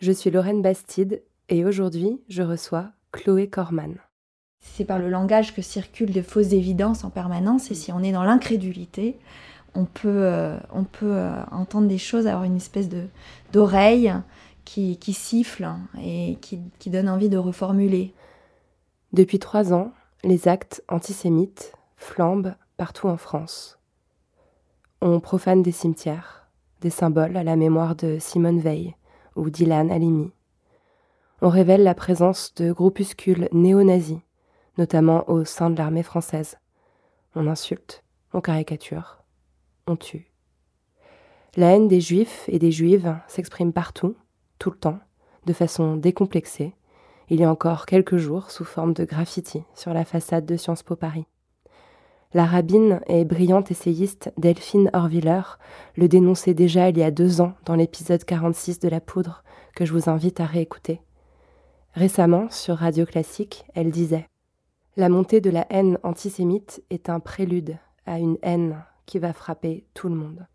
Je suis Lorraine Bastide et aujourd'hui, je reçois Chloé Corman. C'est par le langage que circulent de fausses évidences en permanence et si on est dans l'incrédulité, on peut, euh, on peut euh, entendre des choses, avoir une espèce de d'oreille qui, qui siffle et qui, qui donne envie de reformuler. Depuis trois ans, les actes antisémites flambent partout en France. On profane des cimetières, des symboles à la mémoire de Simone Veil ou d'Ilan Halimi. On révèle la présence de groupuscules néo-nazis, notamment au sein de l'armée française. On insulte, on caricature, on tue. La haine des juifs et des juives s'exprime partout, tout le temps, de façon décomplexée, il y a encore quelques jours sous forme de graffiti sur la façade de Sciences Po Paris. La rabbine et brillante essayiste Delphine Horviller le dénonçait déjà il y a deux ans dans l'épisode 46 de La Poudre que je vous invite à réécouter. Récemment, sur Radio Classique, elle disait La montée de la haine antisémite est un prélude à une haine qui va frapper tout le monde.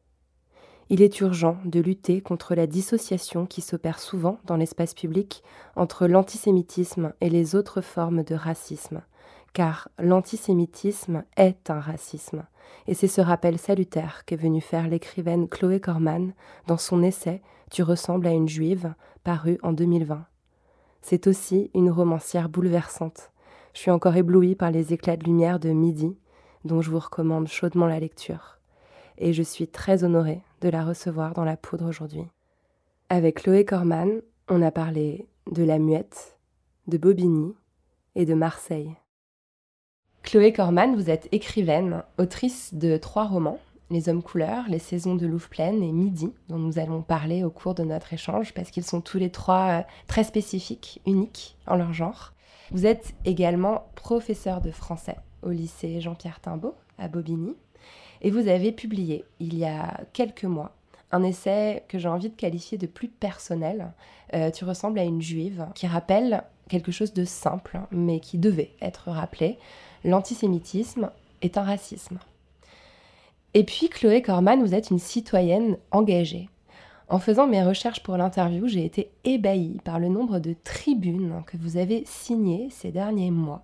Il est urgent de lutter contre la dissociation qui s'opère souvent dans l'espace public entre l'antisémitisme et les autres formes de racisme, car l'antisémitisme est un racisme, et c'est ce rappel salutaire qu'est venue faire l'écrivaine Chloé Corman dans son essai Tu ressembles à une juive, paru en 2020. C'est aussi une romancière bouleversante. Je suis encore éblouie par les éclats de lumière de Midi, dont je vous recommande chaudement la lecture. Et je suis très honorée de la recevoir dans la poudre aujourd'hui. Avec Chloé Corman, on a parlé de La Muette, de Bobigny et de Marseille. Chloé Corman, vous êtes écrivaine, autrice de trois romans, Les Hommes Couleurs, Les Saisons de Louvre-Pleine et Midi, dont nous allons parler au cours de notre échange, parce qu'ils sont tous les trois euh, très spécifiques, uniques en leur genre. Vous êtes également professeur de français au lycée Jean-Pierre Timbaud à Bobigny, et vous avez publié il y a quelques mois un essai que j'ai envie de qualifier de plus personnel. Euh, tu ressembles à une juive qui rappelle quelque chose de simple, mais qui devait être rappelé. L'antisémitisme est un racisme. Et puis, Chloé Corman, vous êtes une citoyenne engagée. En faisant mes recherches pour l'interview, j'ai été ébahie par le nombre de tribunes que vous avez signées ces derniers mois,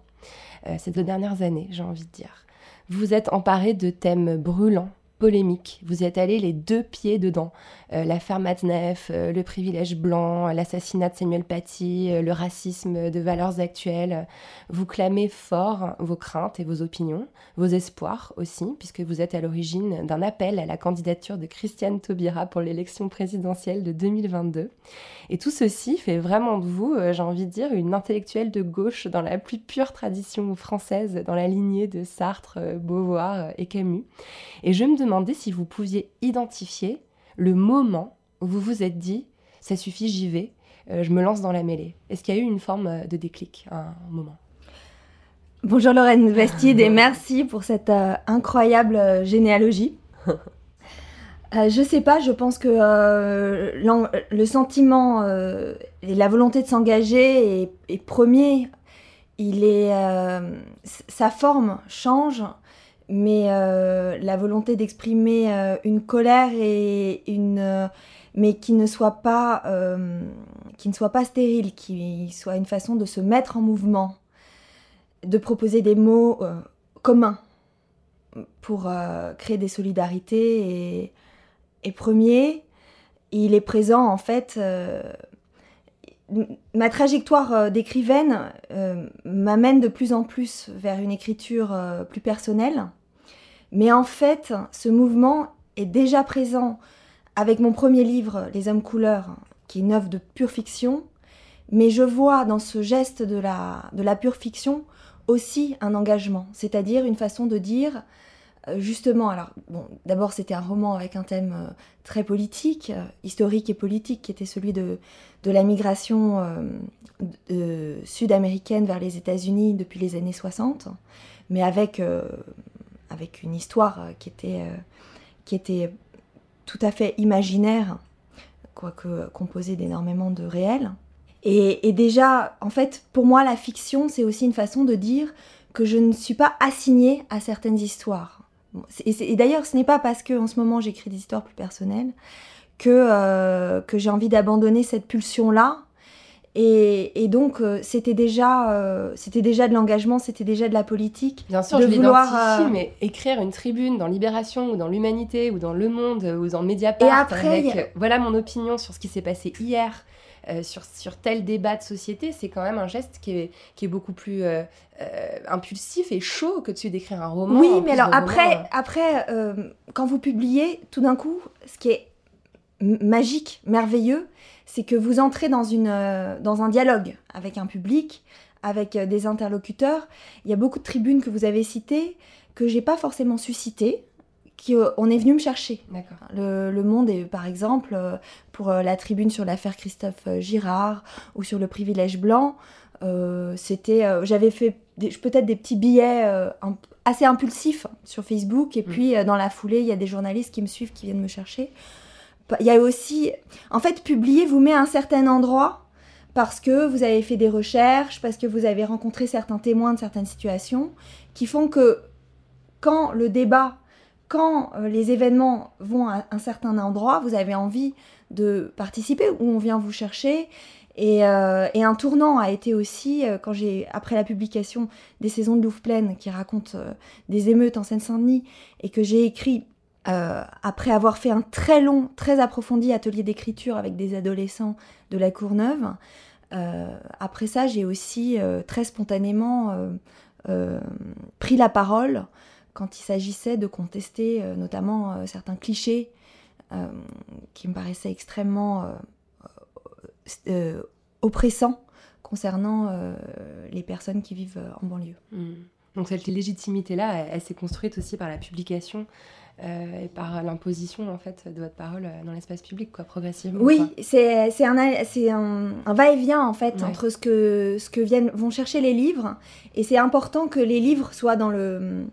euh, ces deux dernières années, j'ai envie de dire. Vous êtes emparé de thèmes brûlants, polémiques. Vous êtes allé les deux pieds dedans. Euh, L'affaire Matzneff, euh, le privilège blanc, l'assassinat de Samuel Paty, euh, le racisme de valeurs actuelles. Vous clamez fort vos craintes et vos opinions, vos espoirs aussi, puisque vous êtes à l'origine d'un appel à la candidature de Christiane Taubira pour l'élection présidentielle de 2022. Et tout ceci fait vraiment de vous, euh, j'ai envie de dire, une intellectuelle de gauche dans la plus pure tradition française, dans la lignée de Sartre, euh, Beauvoir euh, et Camus. Et je me si vous pouviez identifier le moment où vous vous êtes dit ça suffit, j'y vais, euh, je me lance dans la mêlée. Est-ce qu'il y a eu une forme euh, de déclic à un moment? Bonjour Lorraine Bastide et merci pour cette euh, incroyable euh, généalogie. Euh, je sais pas, je pense que euh, le sentiment euh, et la volonté de s'engager est, est premier. Il est, euh, sa forme change, mais euh, la volonté d'exprimer euh, une colère et une, euh, mais qui ne soit pas, qui ne soit pas stérile, qui soit une façon de se mettre en mouvement, de proposer des mots communs pour créer des solidarités est, premier. Il est présent en fait. Ma trajectoire d'écrivaine m'amène de plus en plus vers une écriture plus personnelle. Mais en fait, ce mouvement est déjà présent avec mon premier livre, Les Hommes couleurs, qui est une œuvre de pure fiction. Mais je vois dans ce geste de la, pure fiction aussi un engagement, c'est-à-dire une façon de dire euh, justement, alors bon, d'abord c'était un roman avec un thème euh, très politique, euh, historique et politique, qui était celui de, de la migration sud-américaine vers les États-Unis depuis les années 60, mais avec, avec une histoire qui était, qui était tout à fait imaginaire, quoique composée d'énormément de réel. Et, déjà, en fait, pour moi, la fiction, c'est aussi une façon de dire que je ne suis pas assignée à certaines histoires. et, d'ailleurs, ce n'est pas parce que en ce moment j'écris des histoires plus personnelles que, euh, que j'ai envie d'abandonner cette pulsion-là. Et, donc, euh, c'était déjà, euh, c'était déjà de l'engagement, c'était déjà de la politique. Bien sûr, de je vouloir, mais écrire une tribune dans Libération ou dans l'Humanité ou dans Le Monde ou dans Mediapart et après, avec, voilà mon opinion sur ce qui s'est passé hier euh, sur, sur tel débat de société, c'est quand même un geste qui est, qui est beaucoup plus euh, euh, impulsif et chaud que de d'écrire un roman. Oui, mais alors après, après quand vous publiez, tout d'un coup, ce qui est magique, merveilleux, c'est que vous entrez dans, une, dans un dialogue avec un public, avec des interlocuteurs. Il y a beaucoup de tribunes que vous avez citées que j'ai pas forcément suscitées on est venu me chercher. Le, le, Monde est par exemple euh, pour euh, la tribune sur l'affaire Christophe euh, Girard ou sur le privilège blanc. c'était, j'avais fait peut-être des petits billets assez impulsifs sur Facebook et mm. puis dans la foulée il y a des journalistes qui me suivent qui viennent me chercher. Il y a aussi, en fait, publier vous met à un certain endroit parce que vous avez fait des recherches, parce que vous avez rencontré certains témoins de certaines situations qui font que quand le débat quand euh, les événements vont à un certain endroit, vous avez envie de participer, ou on vient vous chercher. Et, euh, un tournant a été aussi, euh, quand j'ai, après la publication des saisons de Louvre-Pleine, qui racontent des émeutes en Seine-Saint-Denis, et que j'ai écrit après avoir fait un très long, très approfondi atelier d'écriture avec des adolescents de la Courneuve. après ça, j'ai aussi très spontanément pris la parole quand il s'agissait de contester euh, notamment euh, certains clichés euh, qui me paraissaient extrêmement oppressants concernant les personnes qui vivent en banlieue. Hmm. Donc cette légitimité-là, elle, s'est construite aussi par la publication et par l'imposition en fait de votre parole dans l'espace public, quoi, progressivement. Oui, c'est un, un, un va-et-vient en fait entre ce que, ce que viennent, vont chercher les livres et c'est important que les livres soient dans le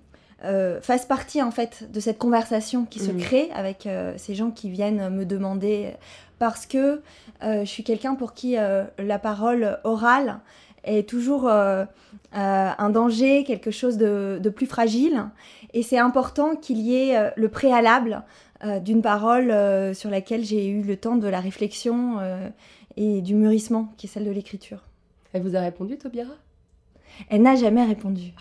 euh, fasse partie en fait de cette conversation qui se mm. crée avec euh, ces gens qui viennent me demander parce que euh, je suis quelqu'un pour qui la parole orale est toujours un danger, quelque chose de, de plus fragile. Et c'est important qu'il y ait le préalable d'une parole sur laquelle j'ai eu le temps de la réflexion et du mûrissement, qui est celle de l'écriture. Elle vous a répondu, Tobira elle n'a jamais répondu.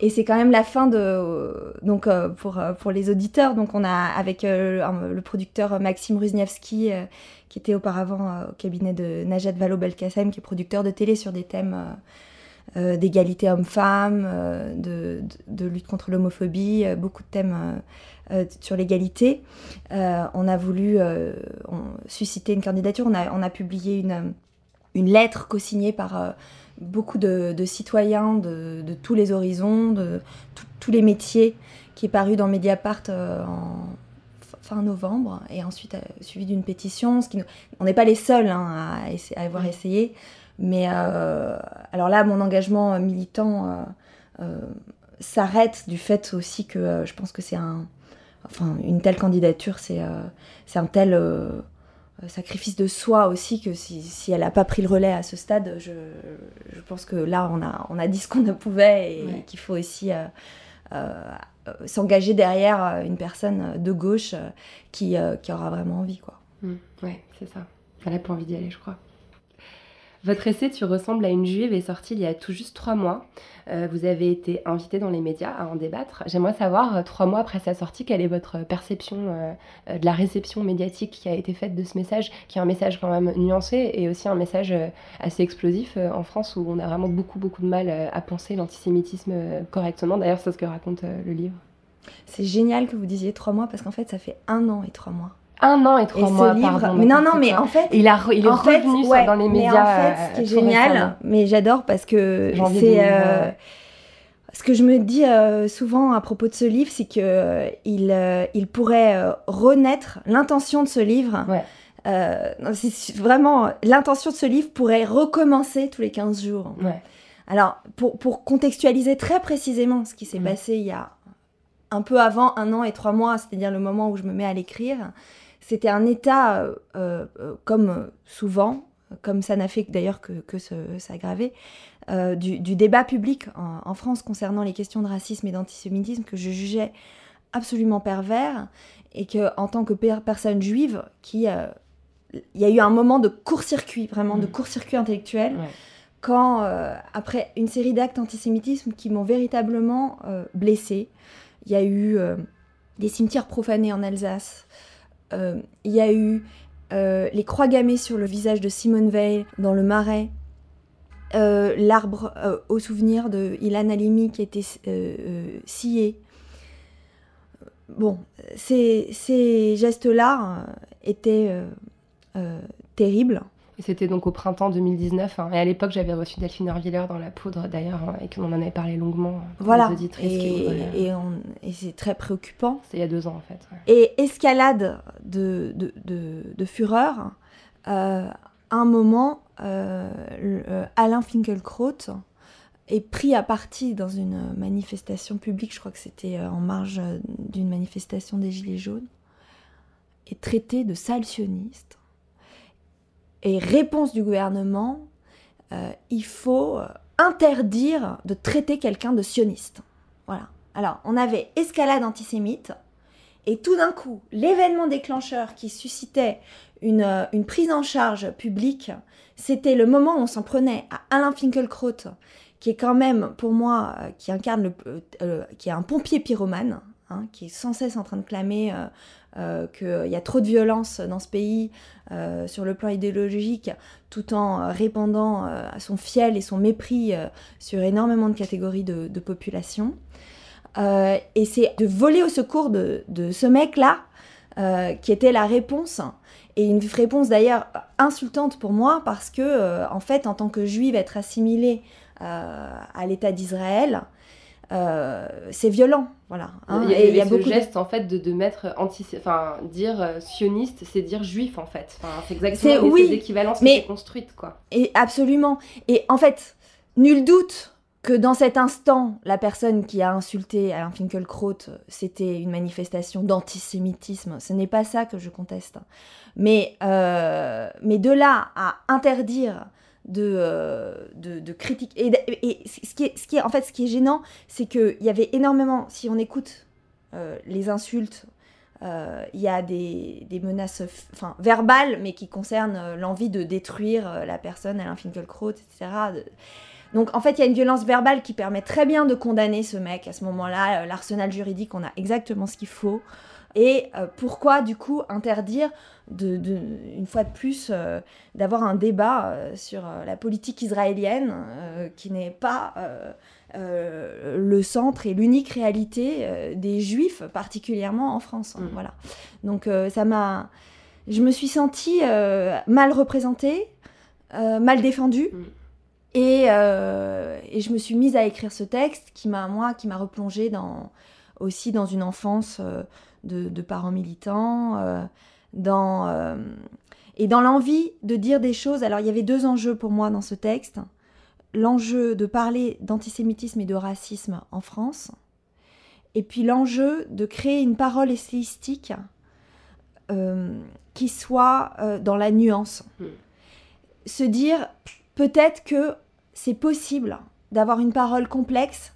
Et c'est quand même la fin de. Donc, euh, pour, euh, pour les auditeurs, donc on a avec euh, le producteur Maxime Ruzniewski, qui était auparavant au cabinet de Najat Vallaud-Belkacem, qui est producteur de télé sur des thèmes d'égalité homme-femme, de, de, lutte contre l'homophobie, beaucoup de thèmes. sur l'égalité. on a voulu susciter une candidature, on a, on a publié une, une lettre co-signée par beaucoup de, citoyens de, tous les horizons, de tous les métiers, qui est paru dans Mediapart euh, en fin novembre, et ensuite euh, suivi d'une pétition. Ce qui On n'est pas les seuls hein, à, avoir essayé, mais euh, alors là, mon engagement militant s'arrête du fait aussi que je pense que c'est un... Enfin, une telle candidature, c'est un tel euh, sacrifice de soi aussi que si, elle n'a pas pris le relais à ce stade, je, pense que là on a, on a dit ce qu'on pouvait et qu'il faut aussi euh, euh, s'engager derrière une personne de gauche qui, qui aura vraiment envie. Quoi. Mmh. ouais, c'est ça. Elle n'a pas envie d'y aller, je crois. Votre essai Tu ressembles à une juive est sorti il y a tout juste trois mois. Euh, vous avez été invité dans les médias à en débattre. J'aimerais savoir, euh, trois mois après sa sortie, quelle est votre perception euh, de la réception médiatique qui a été faite de ce message, qui est un message quand même nuancé et aussi un message assez explosif en France où on a vraiment beaucoup beaucoup de mal à penser l'antisémitisme correctement. D'ailleurs, c'est ce que raconte le livre. C'est génial que vous disiez trois mois parce qu'en fait, ça fait un an et trois mois un an et trois mois, pardon. Mais non, non, mais en fait, il, a, il est revenu dans les médias. Mais en fait, ce qui est génial, mais j'adore parce que c'est euh, ce que je me dis euh, souvent à propos de ce livre, c'est que euh, il, il pourrait renaître. L'intention de ce livre, c'est vraiment l'intention de ce livre pourrait recommencer tous les 15 jours. Alors, pour, pour, contextualiser très précisément ce qui s'est passé il y a un peu avant un an et trois mois, c'est-à-dire le moment où je me mets à l'écrire, c'était un état, euh, euh, comme souvent, comme ça n'a fait d'ailleurs que, que s'aggraver, euh, du, débat public en, France concernant les questions de racisme et d'antisémitisme que je jugeais absolument pervers et que en tant que personne juive, qui il y a eu un moment de court-circuit, vraiment de mmh. court-circuit intellectuel, quand après une série d'actes antisémitisme qui m'ont véritablement blessée, il y a eu des cimetières profanés en Alsace. Euh, il y a eu euh, les croix gammées sur le visage de Simone Veil dans le Marais. Euh, l'arbre au souvenir de Ilan Halimi qui était scié. Bon, ces gestes-là étaient terribles. Et c'était donc au printemps 2019. Hein. Et à l'époque, j'avais reçu Delphine Orviller dans La Poudre, d'ailleurs, hein, et qu'on en avait parlé longuement. Voilà. et, et, et c'est très préoccupant. C'est il y a deux ans, en fait. Et escalade de, de, de, fureur. Euh, un moment, euh, euh, Alain Finkielkraut est pris à partie dans une manifestation publique, je crois que c'était en marge d'une manifestation des Gilets jaunes, est traité de sale sioniste et réponse du gouvernement, euh, il faut euh, interdire de traiter quelqu'un de sioniste. Voilà. Alors, on avait escalade antisémite, et tout d'un coup, l'événement déclencheur qui suscitait une, euh, prise en charge publique, c'était le moment où on s'en prenait à Alain Finkielkraut, qui est quand même, pour moi, qui incarne le, qui est un pompier pyromane, hein, qui est sans cesse en train de clamer euh, qu'il y a trop de violence dans ce pays euh, sur le plan idéologique, tout en répandant euh, son fiel et son mépris sur énormément de catégories de, population. et c'est de voler au secours de, ce mec-là qui était la réponse et une réponse d'ailleurs insultante pour moi parce que en fait en tant que juive être assimilée à l'État d'Israël euh, c'est violent, voilà. Hein. il y a, et il y a ce beaucoup geste en fait de, de mettre anti, enfin dire euh, sioniste, c'est dire juif en fait. Enfin, c'est exactement oui, équivalences mais, qui construite quoi. Et absolument. Et en fait, nul doute que dans cet instant, la personne qui a insulté Alain Finkielkraut, c'était une manifestation d'antisémitisme. Ce n'est pas ça que je conteste. Mais, euh, mais de là à interdire de, euh, de, de critiques. Et, et, ce, qui est, ce qui est, en fait, ce qui est gênant, c'est qu'il y avait énormément, si on écoute euh, les insultes, euh, il y a des, des menaces enfin, verbales, mais qui concernent l'envie de détruire la personne, Alain Finkielkraut, etc. Donc en fait, il y a une violence verbale qui permet très bien de condamner ce mec à ce moment-là. L'arsenal juridique, on a exactement ce qu'il faut. Et euh, pourquoi du coup interdire, de, une fois de plus, euh, d'avoir un débat euh, sur la politique israélienne qui n'est pas le centre et l'unique réalité des juifs, particulièrement en France. Hein, mm. Voilà. Donc ça m'a... Je me suis sentie mal représentée, mal défendue. Mm. Et, et, je me suis mise à écrire ce texte qui m'a, moi, qui m'a replongée dans, aussi dans une enfance de, parents militants, euh, dans, euh, et dans l'envie de dire des choses. Alors il y avait deux enjeux pour moi dans ce texte. L'enjeu de parler d'antisémitisme et de racisme en France, et puis l'enjeu de créer une parole essayistique euh, qui soit dans la nuance. Hmm. Se dire peut-être que c'est possible d'avoir une parole complexe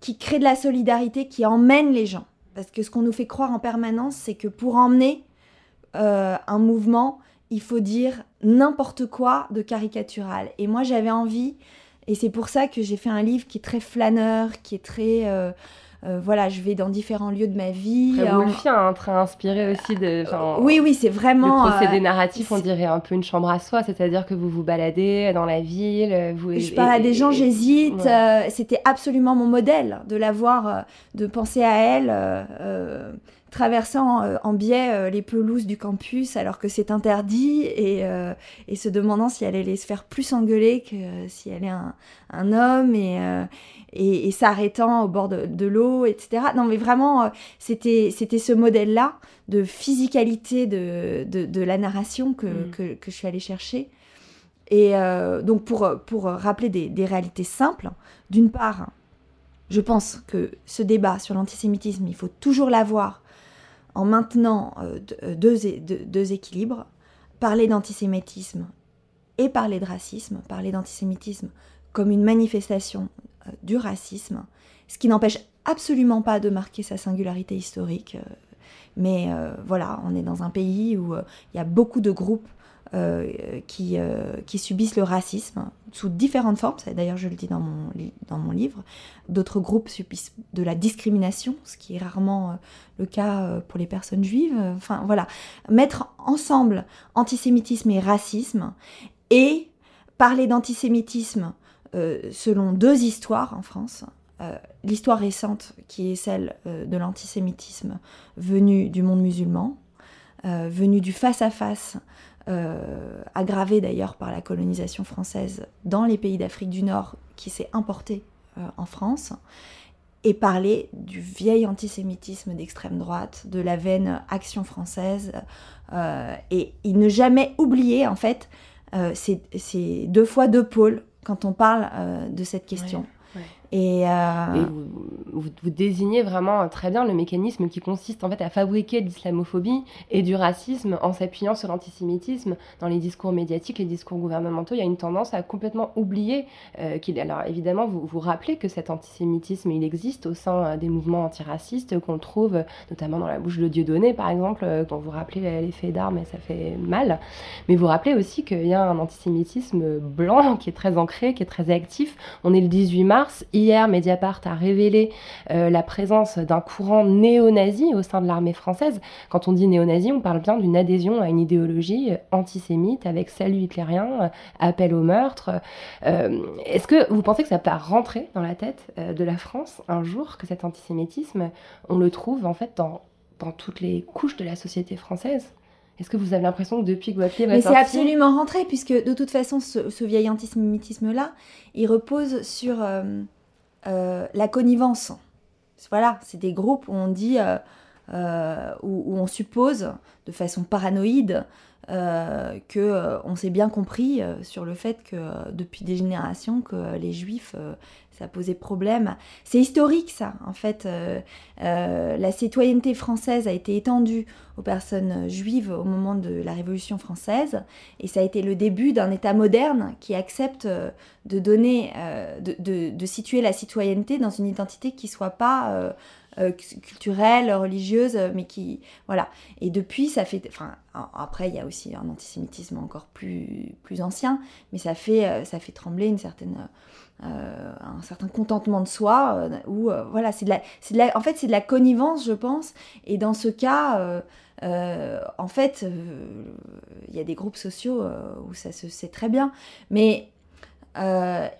qui crée de la solidarité, qui emmène les gens. Parce que ce qu'on nous fait croire en permanence, c'est que pour emmener euh, un mouvement, il faut dire n'importe quoi de caricatural. Et moi, j'avais envie, et c'est pour ça que j'ai fait un livre qui est très flâneur, qui est très... Euh, euh, voilà, je vais dans différents lieux de ma vie. Très wolfien, hein, très inspiré aussi de. oui, oui, c'est vraiment. Le procédé narratif, on dirait un peu une chambre à soi, c'est-à-dire que vous vous baladez dans la ville. Vous, je parle à des gens, j'hésite. C'était absolument mon modèle de la voir, de penser à elle traversant euh, en biais euh, les pelouses du campus alors que c'est interdit et, euh, et, se demandant si elle allait se faire plus engueuler que si elle est un, un homme et, et, s'arrêtant au bord de, l'eau, etc. Non mais vraiment, c'était c'était ce modèle-là de physicalité de, de, de la narration que, mm. que, que, je suis allée chercher. Et donc pour, pour rappeler des, des réalités simples, d'une part, je pense que ce débat sur l'antisémitisme, il faut toujours l'avoir en maintenant euh, euh, deux, équilibres, parler d'antisémitisme et parler de racisme, parler d'antisémitisme comme une manifestation euh, du racisme, ce qui n'empêche absolument pas de marquer sa singularité historique. mais voilà, on est dans un pays où il y a beaucoup de groupes qui, euh, qui, subissent le racisme sous différentes formes, d'ailleurs je le dis dans mon, dans mon livre. D'autres groupes subissent de la discrimination, ce qui est rarement euh, le cas pour les personnes juives. Enfin voilà, mettre ensemble antisémitisme et racisme et parler d'antisémitisme selon deux histoires en France. L'histoire récente qui est celle de l'antisémitisme venu du monde musulman, venu du face-à-face euh, aggravé d'ailleurs par la colonisation française dans les pays d'Afrique du Nord qui s'est importé euh, en France, et parler du vieil antisémitisme d'extrême droite, de la veine action française, euh, et, ne jamais oublier en fait ces, deux fois deux pôles quand on parle de cette question. Et, euh, vous, désignez vraiment très bien le mécanisme qui consiste en fait à fabriquer de l'islamophobie et du racisme en s'appuyant sur l'antisémitisme dans les discours médiatiques, les discours gouvernementaux. Il y a une tendance à complètement oublier euh, qu'il. Alors évidemment, vous vous rappelez que cet antisémitisme il existe au sein euh, des mouvements antiracistes qu'on trouve notamment dans la bouche de Dieudonné par exemple, dont vous rappelez l'effet d'armes et ça fait mal. Mais vous rappelez aussi qu'il y a un antisémitisme blanc qui est très ancré, qui est très actif. On est le 18 mars Hier, Mediapart a révélé euh, la présence d'un courant néo-nazi au sein de l'armée française. Quand on dit néo-nazi, on parle bien d'une adhésion à une idéologie euh, antisémite avec salut hitlérien, euh, appel au meurtre. Est-ce que vous pensez que ça peut rentrer dans la tête de la France un jour que cet antisémitisme, on le trouve en fait dans, dans toutes les couches de la société française? Est-ce que vous avez l'impression que depuis que Mais c'est absolument rentré, puisque de toute façon, ce, vieil antisémitisme-là, il repose sur euh, la connivence. Voilà, c'est des groupes où on dit, euh, euh, où, on suppose de façon paranoïde euh, que on s'est bien compris sur le fait que depuis des générations que les juifs ça posait problème. C'est historique ça, en fait. Euh, euh, la citoyenneté française a été étendue aux personnes juives au moment de la Révolution française, et ça a été le début d'un État moderne qui accepte euh, de donner, de, situer la citoyenneté dans une identité qui soit pas culturelle, religieuse, mais qui voilà. Et depuis, ça fait, enfin, après, il y a aussi un antisémitisme encore plus plus ancien, mais ça fait ça fait trembler une certaine euh, un certain contentement de soi, euh, ou euh, voilà, c'est de, la, de la, en fait c'est de la connivence, je pense, et dans ce cas, en fait, il y a des groupes sociaux où ça se sait très bien, mais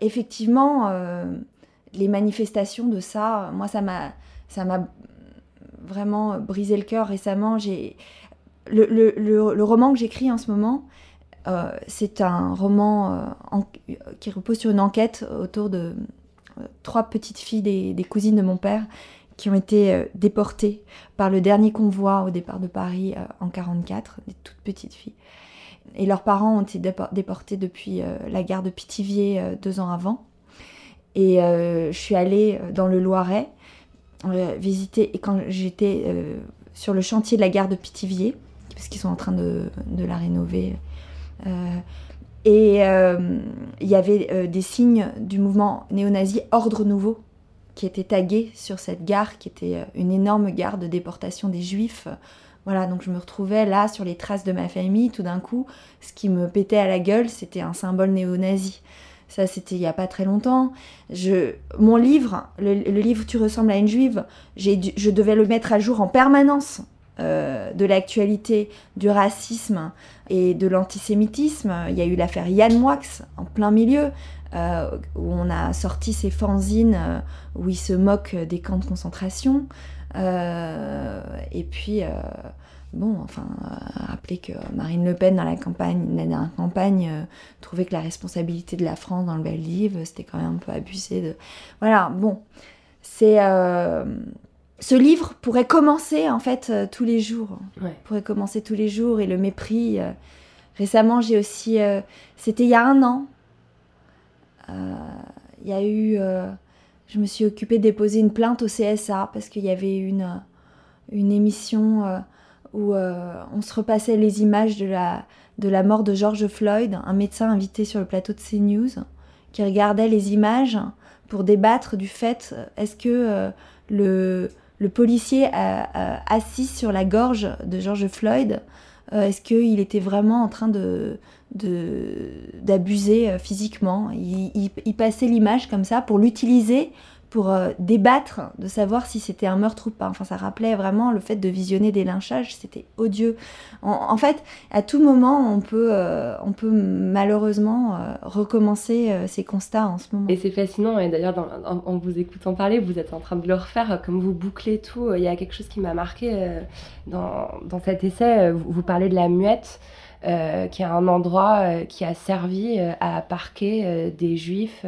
effectivement, les manifestations de ça, moi ça m'a, ça m'a vraiment brisé le cœur récemment. Le, roman que j'écris en ce moment, euh, c'est un roman euh, qui repose sur une enquête autour de euh, trois petites filles des, cousines de mon père qui ont été déportées par le dernier convoi au départ de Paris en 44, des toutes petites filles. Et leurs parents ont été déportés depuis la gare de Pithiviers deux ans avant. Et je suis allée dans le Loiret visiter, et quand j'étais sur le chantier de la gare de Pithiviers, parce qu'ils sont en train de la rénover euh, et euh, il y avait euh, des signes du mouvement néo-nazi Ordre Nouveau qui étaient tagués sur cette gare, qui était une énorme gare de déportation des juifs Voilà, donc je me retrouvais là sur les traces de ma famille. Tout d'un coup, ce qui me pétait à la gueule, c'était un symbole néo-nazi. Ça, c'était il n'y a pas très longtemps. Je, mon livre, le, livre Tu ressembles à une juive, je devais le mettre à jour en permanence euh, de l'actualité, du racisme et de l'antisémitisme. Il y a eu l'affaire Yann Moix en plein milieu, euh, où on a sorti ces fanzines euh, où il se moque des camps de concentration. et puis bon, enfin, rappeler que Marine Le Pen, dans la campagne, la campagne, euh, trouvait que la responsabilité de la France dans le bel livre, c'était quand même un peu abusé de. Voilà, bon. C'est. Euh, ce livre pourrait commencer, en fait, euh, tous les jours. Pourrait commencer tous les jours et le mépris. récemment, j'ai aussi. c'était il y a un an. Il y a eu. je me suis occupée de déposer une plainte au CSA parce qu'il y avait une, une émission où euh, on se repassait les images de la, de la mort de George Floyd, un médecin invité sur le plateau de CNews, qui regardait les images pour débattre du fait euh, est-ce que euh, le, le, policier assis sur la gorge de George Floyd, est-ce qu'il était vraiment en train de d'abuser physiquement? Il, il, passait l'image comme ça pour l'utiliser pour euh, débattre de savoir si c'était un meurtre ou pas. Enfin, ça rappelait vraiment le fait de visionner des lynchages, c'était odieux. En, fait, à tout moment, on peut, euh, on peut malheureusement euh, recommencer ces constats en ce moment. Et c'est fascinant, et d'ailleurs, en, vous écoutant parler, vous êtes en train de le refaire, comme vous bouclez tout. Il y a quelque chose qui m'a marqué dans, dans, cet essai, vous, vous parlez de la muette. Euh, qui est un endroit euh, qui a servi euh, à parquer des juifs,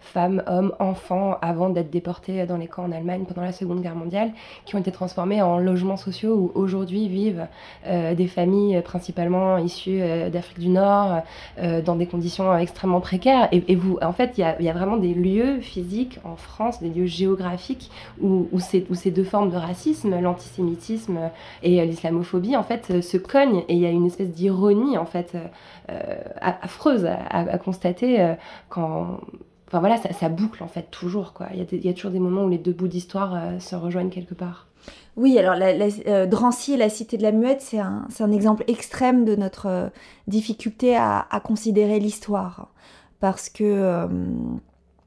femmes, hommes, enfants, avant d'être déportés dans les camps en Allemagne pendant la Seconde Guerre mondiale, qui ont été transformés en logements sociaux où aujourd'hui vivent des familles principalement issues d'Afrique du Nord, dans des conditions extrêmement précaires. Et, vous, en fait, il y, a, vraiment des lieux physiques en France, des lieux géographiques où, ces, où ces deux formes de racisme, l'antisémitisme et l'islamophobie, en fait, se cognent. Et il y a une espèce d'ironie en fait euh, affreuse à, constater euh, quand enfin voilà ça, boucle en fait toujours quoi il y, a toujours des moments où les deux bouts d'histoire euh, se rejoignent quelque part oui, alors la, Drancy et la Cité de la Muette, c'est un, exemple extrême de notre difficulté à, considérer l'histoire. Parce que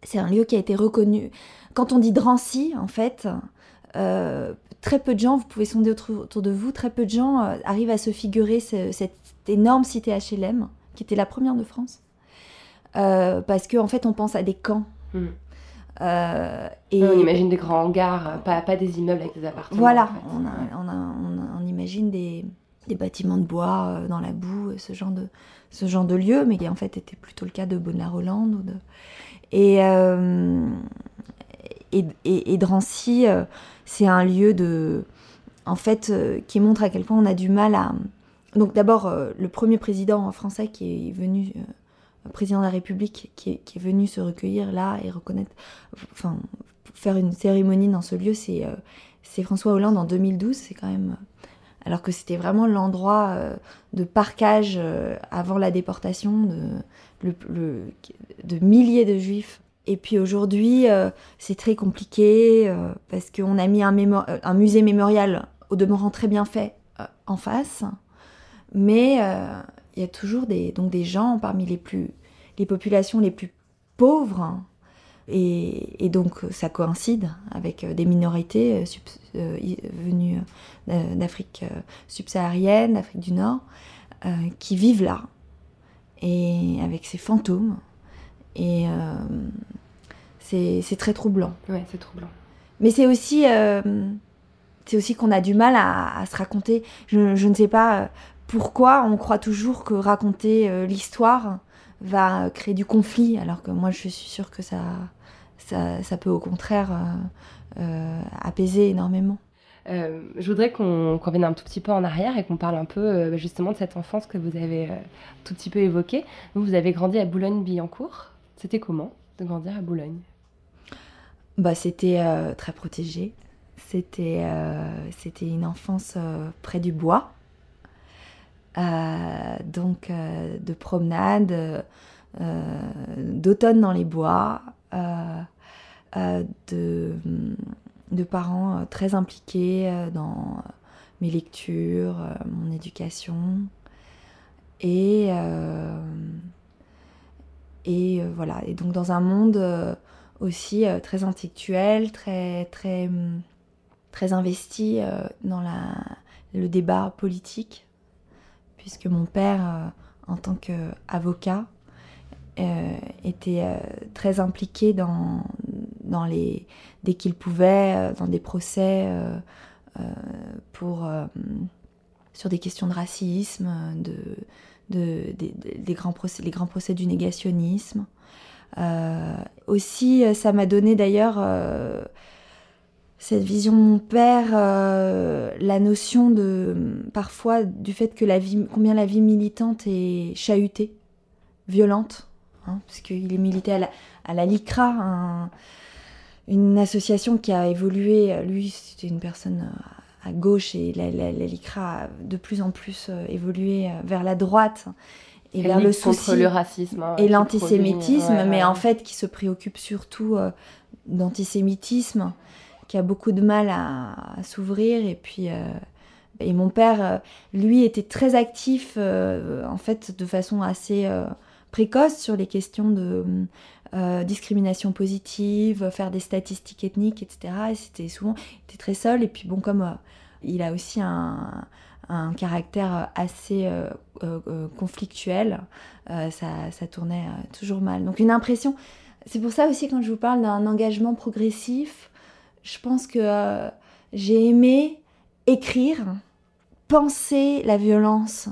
c'est un lieu qui a été reconnu. Quand on dit Drancy, en fait, très peu de gens, vous pouvez sonder autour, de vous, très peu de gens arrivent à se figurer cette énorme cité HLM, qui était la première de France. Euh, parce qu'en en fait, on pense à des camps. Hmm. Euh, et on imagine des grands hangars, pas, pas des immeubles avec des appartements. Voilà, on, on, imagine des, des, bâtiments de bois euh, dans la boue, ce genre de, ce genre de lieu, mais qui en fait était plutôt le cas de Bonne-la-Rolande. Ou de... et, et, et, Drancy, c'est un lieu de, en fait, qui montre à quel point on a du mal à, donc d'abord, euh, le premier président français qui est venu, euh, président de la République, qui est, venu se recueillir là et reconnaître, enfin, faire une cérémonie dans ce lieu, c'est c'est François Hollande en 2012. C'est quand même, alors que c'était vraiment l'endroit euh, de parquage avant la déportation de, de milliers de juifs. Et puis aujourd'hui, c'est très compliqué parce qu'on a mis un, un musée mémorial au demeurant très bien fait en face. Mais euh, il y a toujours des, donc des gens parmi les, plus, les populations les plus pauvres. Et, donc ça coïncide avec euh, des minorités euh, venues d'Afrique subsaharienne, d'Afrique du Nord, qui vivent là. Et avec ces fantômes. Et c'est très troublant. Ouais, c'est troublant. Mais c'est aussi c'est aussi qu'on a du mal à, se raconter. Je, je, ne sais pas, pourquoi on croit toujours que raconter euh, l'histoire va créer du conflit, alors que moi je suis sûre que ça, ça, peut au contraire euh, euh, apaiser énormément. je voudrais qu'on revienne un tout petit peu en arrière et qu'on parle un peu justement de cette enfance que vous avez tout petit peu évoquée. Vous, vous avez grandi à Boulogne-Billancourt. C'était comment de grandir à Boulogne? Bah, C'était très protégé. C'était c'était une enfance près du bois. Euh, donc euh, de promenades, euh, d'automne dans les bois, de, de, parents très impliqués dans mes lectures, mon éducation. Et, et voilà. Et donc dans un monde aussi très intellectuel, très, très, très investi dans la, le débat politique, puisque mon père, en tant qu'avocat, euh, était euh, très impliqué dans, dans les, dès qu'il pouvait, euh, dans des procès pour, sur des questions de racisme, de, des grands procès, les grands procès du négationnisme. aussi, ça m'a donné d'ailleurs cette vision de mon père, la notion de parfois du fait que la vie, combien la vie militante est chahutée, violente, hein, puisqu'il est milité à la, LICRA, une association qui a évolué. Lui, c'était une personne à gauche et la, LICRA a de plus en plus euh, évolué euh, vers la droite et vers le souci le racisme hein, et l'antisémitisme, mais en fait qui se préoccupe surtout euh, d'antisémitisme, qui beaucoup de mal à, s'ouvrir et puis et mon père, lui, était très actif en fait de façon assez précoce sur les questions de euh, discrimination positive, faire des statistiques ethniques, etc. Et c'était souvent, il était très seul. Et puis bon, comme euh, il a aussi un, caractère assez euh, conflictuel, ça, ça, tournait toujours mal. Donc une impression, c'est pour ça aussi quand je vous parle d'un engagement progressif, je pense que j'ai aimé écrire, penser la violence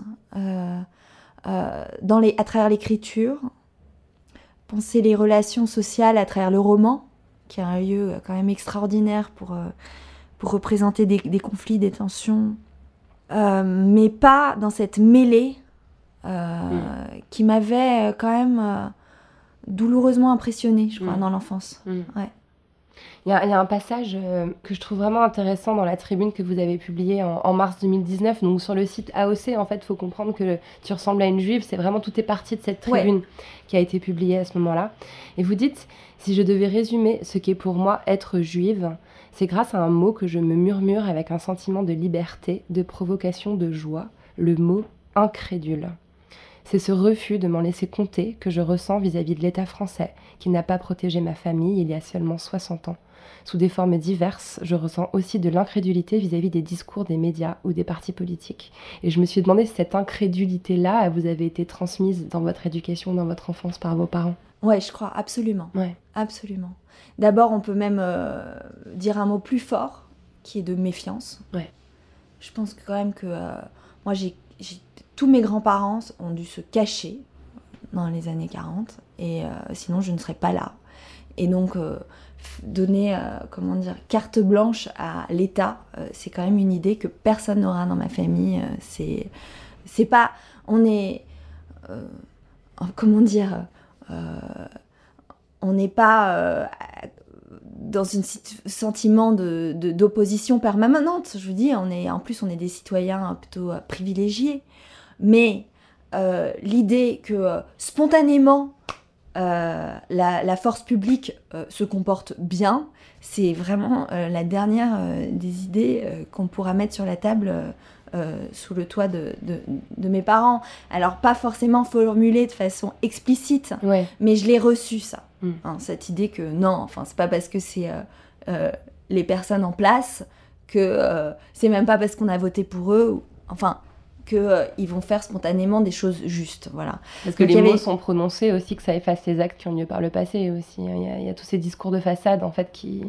euh, dans les, à travers l'écriture, penser les relations sociales à travers le roman, qui est un lieu euh, quand même extraordinaire pour, euh, pour représenter des, des, conflits, des tensions, mais pas dans cette mêlée mm. qui m'avait quand même douloureusement impressionnée, je crois, mm. dans l'enfance. Mm. Ouais. Il y, a un passage euh, que je trouve vraiment intéressant dans la tribune que vous avez publiée en, mars 2019. Donc sur le site AOC, en fait, il faut comprendre que tu ressembles à une juive. C'est vraiment tout est parti de cette tribune qui a été publiée à ce moment-là. Et vous dites, si je devais résumer ce qu'est pour moi être juive, c'est grâce à un mot que je me murmure avec un sentiment de liberté, de provocation, de joie, le mot incrédule. C'est ce refus de m'en laisser compter que je ressens vis-à-vis de l'État français, qui n'a pas protégé ma famille il y a seulement 60 ans. Sous des formes diverses, je ressens aussi de l'incrédulité vis-à-vis des discours des médias ou des partis politiques. Et je me suis demandé si cette incrédulité-là vous avait été transmise dans votre éducation, dans votre enfance par vos parents. Ouais, je crois, absolument. Ouais. Absolument. D'abord, on peut même euh, dire un mot plus fort, qui est de méfiance. Ouais. Je pense quand même que euh, moi, j'ai, tous mes grands-parents ont dû se cacher dans les années 40, et euh, sinon je ne serais pas là. Et donc, donner, euh, comment dire, carte blanche à l'État, euh, c'est quand même une idée que personne n'aura dans ma famille. Euh, c'est, c'est pas, on est, comment dire, on n'est pas dans un sentiment de, d'opposition permanente. Je vous dis, on est, en plus, on est des citoyens plutôt privilégiés. Mais l'idée que spontanément euh, la, force publique euh, se comporte bien, c'est vraiment euh, la dernière des idées qu'on pourra mettre sur la table sous le toit de, mes parents. Alors pas forcément formulée de façon explicite, mais je l'ai reçu ça, mm. hein, cette idée que non, enfin c'est pas parce que c'est les personnes en place que c'est même pas parce qu'on a voté pour eux, enfin qu'ils euh, vont faire spontanément des choses justes. Voilà. Parce que les mots sont prononcés aussi, que ça efface les actes qui ont lieu par le passé aussi. Hein. Il y, a, tous ces discours de façade en fait qui...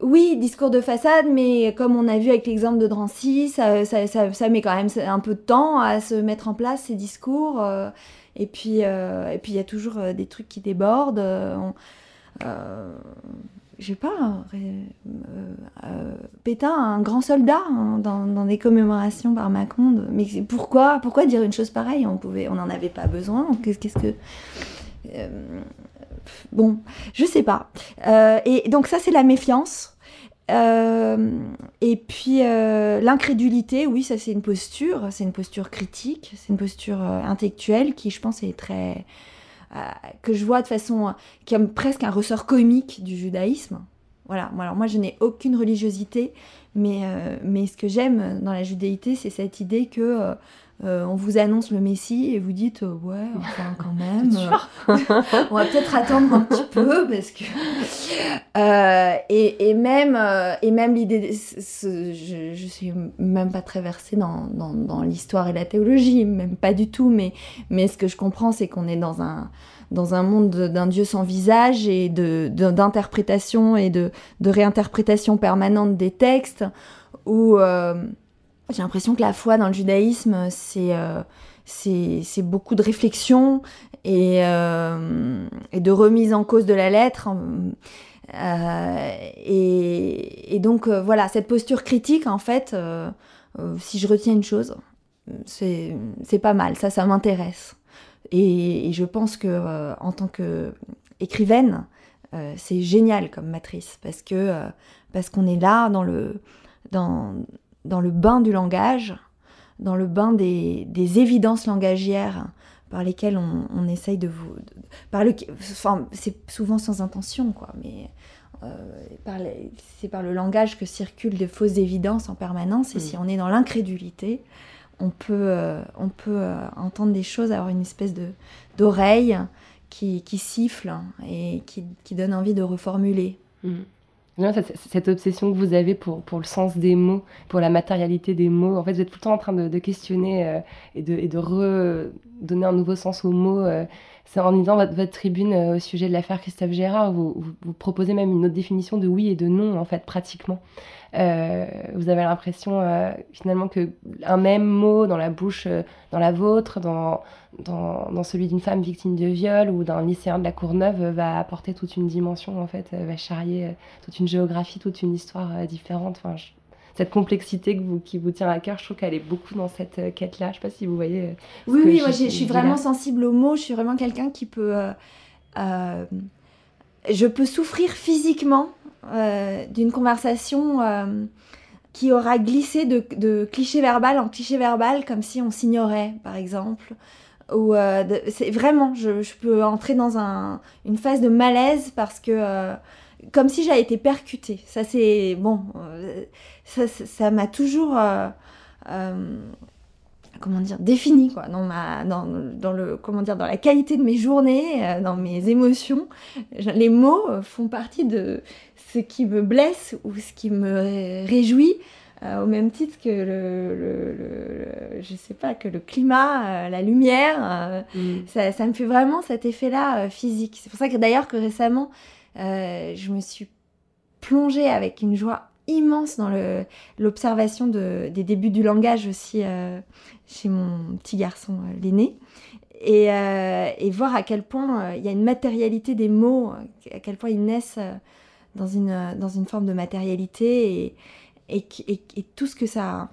Oui, discours de façade, mais comme on a vu avec l'exemple de Drancy, ça, ça, met quand même un peu de temps à se mettre en place, ces discours. Euh, et puis, euh, et puis il y a toujours des trucs qui débordent je pas, euh, euh, Pétain, un grand soldat hein, dans, des commémorations par Macron. mais pourquoi, pourquoi dire une chose pareille? On pouvait, on n'en avait pas besoin. Qu'est-ce que euh, bon, je sais pas. et donc ça, c'est la méfiance. et puis l'incrédulité, oui, ça c'est une posture, c'est une posture critique, c'est une posture intellectuelle qui, je pense, est très que je vois de façon comme presque un ressort comique du judaïsme. Voilà, alors moi je n'ai aucune religiosité, mais, euh, mais ce que j'aime dans la judéité, c'est cette idée que euh, on vous annonce le Messie et vous dites ouais, enfin quand même, on va peut-être attendre un petit peu parce que et, et, même et même l'idée, je, je suis même pas très versée dans, dans, dans l'histoire et la théologie, même pas du tout, mais mais ce que je comprends, c'est qu'on est dans un dans un monde d'un Dieu sans visage et d'interprétation et de, réinterprétation permanente des textes, où euh, j'ai l'impression que la foi dans le judaïsme, c'est euh, c'est beaucoup de réflexion et, euh, et, de remise en cause de la lettre. et, et, donc voilà, cette posture critique, en fait, si je retiens une chose, c'est pas mal, ça, ça m'intéresse. Et, je pense que euh, en tant qu'écrivaine, euh, c'est génial comme matrice parce que euh, parce qu'on est là dans le dans, dans le bain du langage, dans le bain des, des évidences langagières par lesquelles on, on essaye de vous par le enfin c'est souvent sans intention quoi mais c'est par le langage que circulent de fausses évidences en permanence et si on est dans l'incrédulité on peut, euh, on peut euh, entendre des choses, avoir une espèce de d'oreille qui, qui, siffle et qui, qui, donne envie de reformuler. Mmh. Cette, obsession que vous avez pour, pour le sens des mots, pour la matérialité des mots, en fait, vous êtes tout le temps en train de, questionner euh, et de, et redonner un nouveau sens aux mots. c'est en lisant votre, tribune au sujet de l'affaire Christophe Gérard, vous, vous, vous, proposez même une autre définition de oui et de non, en fait, pratiquement. Euh, vous avez l'impression euh, finalement que un même mot dans la bouche, euh, dans la vôtre, dans, dans, dans celui d'une femme victime de viol ou d'un lycéen de la Courneuve va apporter toute une dimension en fait, va charrier toute une géographie, toute une histoire différente. Enfin, cette complexité que vous, qui vous tient à cœur, je trouve qu'elle est beaucoup dans cette quête-là. Je sais pas si vous voyez. oui, oui, moi je, suis vraiment sensible aux mots. Je suis vraiment quelqu'un qui peut. je peux souffrir physiquement euh, d'une conversation euh, qui aura glissé de, cliché verbal en cliché verbal, comme si on s'ignorait, par exemple. Ou euh, c'est vraiment, je, peux entrer dans un, une phase de malaise parce que comme si j'avais été percutée. Ça c'est bon, ça m'a toujours comment dire défini quoi dans ma dans, dans, le comment dire dans la qualité de mes journées dans mes émotions les mots font partie de ce qui me blesse ou ce qui me réjouit, euh, au même titre que le, le, je sais pas, que le climat, euh, la lumière, euh, mm. ça, ça, me fait vraiment cet effet-là physique. C'est pour ça que d'ailleurs que récemment, je me suis plongée avec une joie immense dans l'observation de, des débuts du langage aussi chez mon petit garçon, l'aîné. Et, et, voir à quel point il y a une matérialité des mots, à quel point ils naissent dans une, forme de matérialité et, tout ce que ça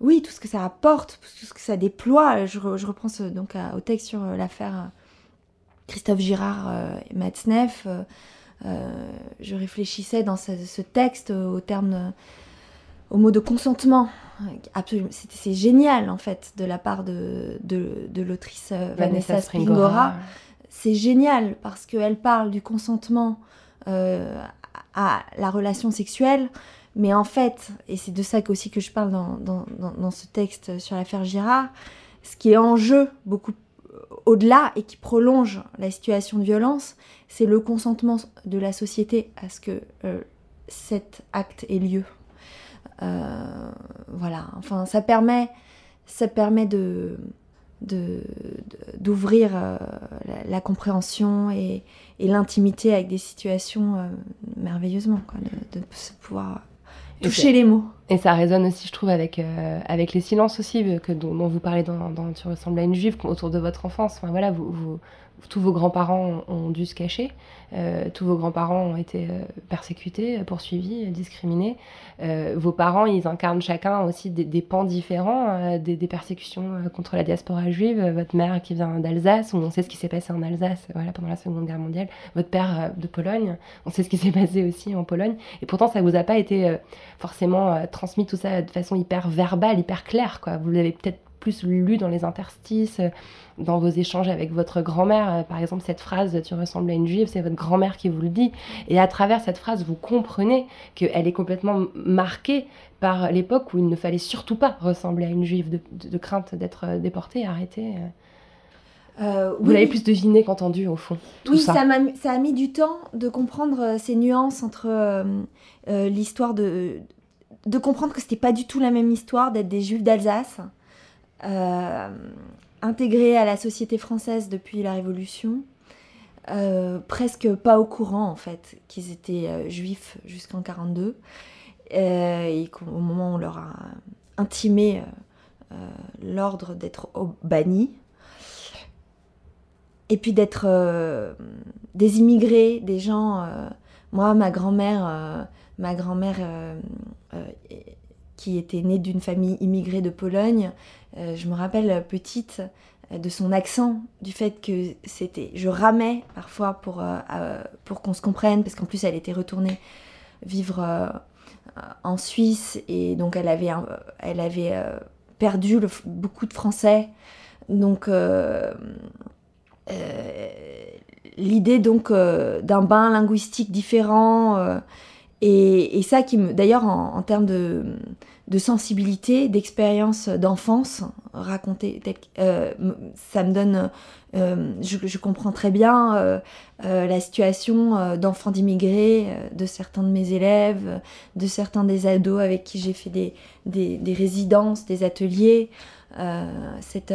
oui tout ce que ça apporte tout ce que ça déploie je, je reprends ce, donc au texte sur euh, l'affaire euh, Christophe Girard euh, et Matzneff je réfléchissais dans ce, texte au terme au mot de consentement absolument c'est génial en fait de la part de, de, de l'autrice Vanessa, Springora c'est génial parce qu'elle parle du consentement euh, à la relation sexuelle. Mais en fait, et c'est de ça aussi que je parle dans, dans, dans ce texte sur l'affaire Girard, ce qui est en jeu beaucoup au-delà et qui prolonge la situation de violence, c'est le consentement de la société à ce que euh, cet acte ait lieu. Euh, voilà, enfin, ça permet, ça permet de, d'ouvrir euh, la, compréhension et, l'intimité avec des situations merveilleusement, de, pouvoir toucher les mots. Et ça résonne aussi, je trouve, avec, euh, les silences aussi que, dont, vous parlez dans, Tu ressembles à une juive autour de votre enfance. Enfin, voilà, vous tous vos grands-parents ont dû se cacher, euh, tous vos grands-parents ont été euh, persécutés, poursuivis, discriminés. Euh, vos parents, ils incarnent chacun aussi des, pans différents des, persécutions contre la diaspora juive. Votre mère qui vient d'Alsace, on sait ce qui s'est passé en Alsace voilà, pendant la Seconde Guerre mondiale. Votre père de Pologne, on sait ce qui s'est passé aussi en Pologne. Et pourtant, ça vous a pas été forcément transmis tout ça de façon hyper verbale, hyper claire. Quoi. Vous l'avez peut-être plus lu dans les interstices, dans vos échanges avec votre grand-mère. Par exemple, cette phrase Tu ressembles à une juive, c'est votre grand-mère qui vous le dit. Et à travers cette phrase, vous comprenez qu'elle est complètement marquée par l'époque où il ne fallait surtout pas ressembler à une juive, de, crainte d'être déportée, arrêtée. Euh, Vous l'avez plus deviné qu'entendu, au fond. Tout oui, ça. Ça, a, ça, a, mis du temps de comprendre euh, ces nuances entre euh, l'histoire de. de comprendre que c'était pas du tout la même histoire d'être des juifs d'Alsace, intégrés à la société française depuis la Révolution, presque pas au courant en fait qu'ils étaient juifs jusqu'en 42, et qu'au moment où on leur a intimé l'ordre d'être bannis, et puis d'être euh, des immigrés, des gens. Euh, moi, ma grand-mère, euh, ma grand-mère qui était née d'une famille immigrée de Pologne, je me rappelle petite de son accent, du fait que c'était, je ramais parfois pour qu'on se comprenne, parce qu'en plus elle était retournée vivre en Suisse et donc elle avait perdu beaucoup de français, donc euh, l'idée donc euh, d'un bain linguistique différent euh, et, ça qui me d'ailleurs en, termes de, sensibilité d'expérience d'enfance raconter ça me donne je, comprends très bien la situation d'enfants d'immigrés de certains de mes élèves de certains des ados avec qui j'ai fait des, résidences des ateliers. Cette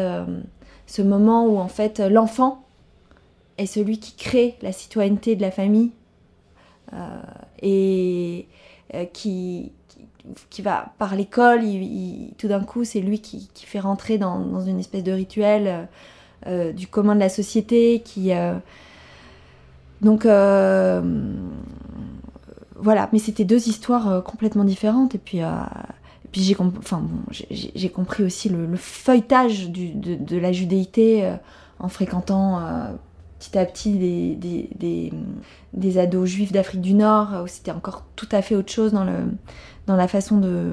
ce moment où en fait l'enfant est celui qui crée la citoyenneté de la famille. euh, et euh, qui, qui, va par l'école, tout d'un coup c'est lui qui, qui, fait rentrer dans, une espèce de rituel euh, du commun de la société qui donc voilà. Mais c'était deux histoires complètement différentes. Et puis puis j'ai enfin, j'ai compris aussi le, feuilletage de, de, la judéité euh, en fréquentant euh, petit à petit des, des, des, des ados juifs d'Afrique du Nord, où c'était encore tout à fait autre chose dans, le, dans la façon de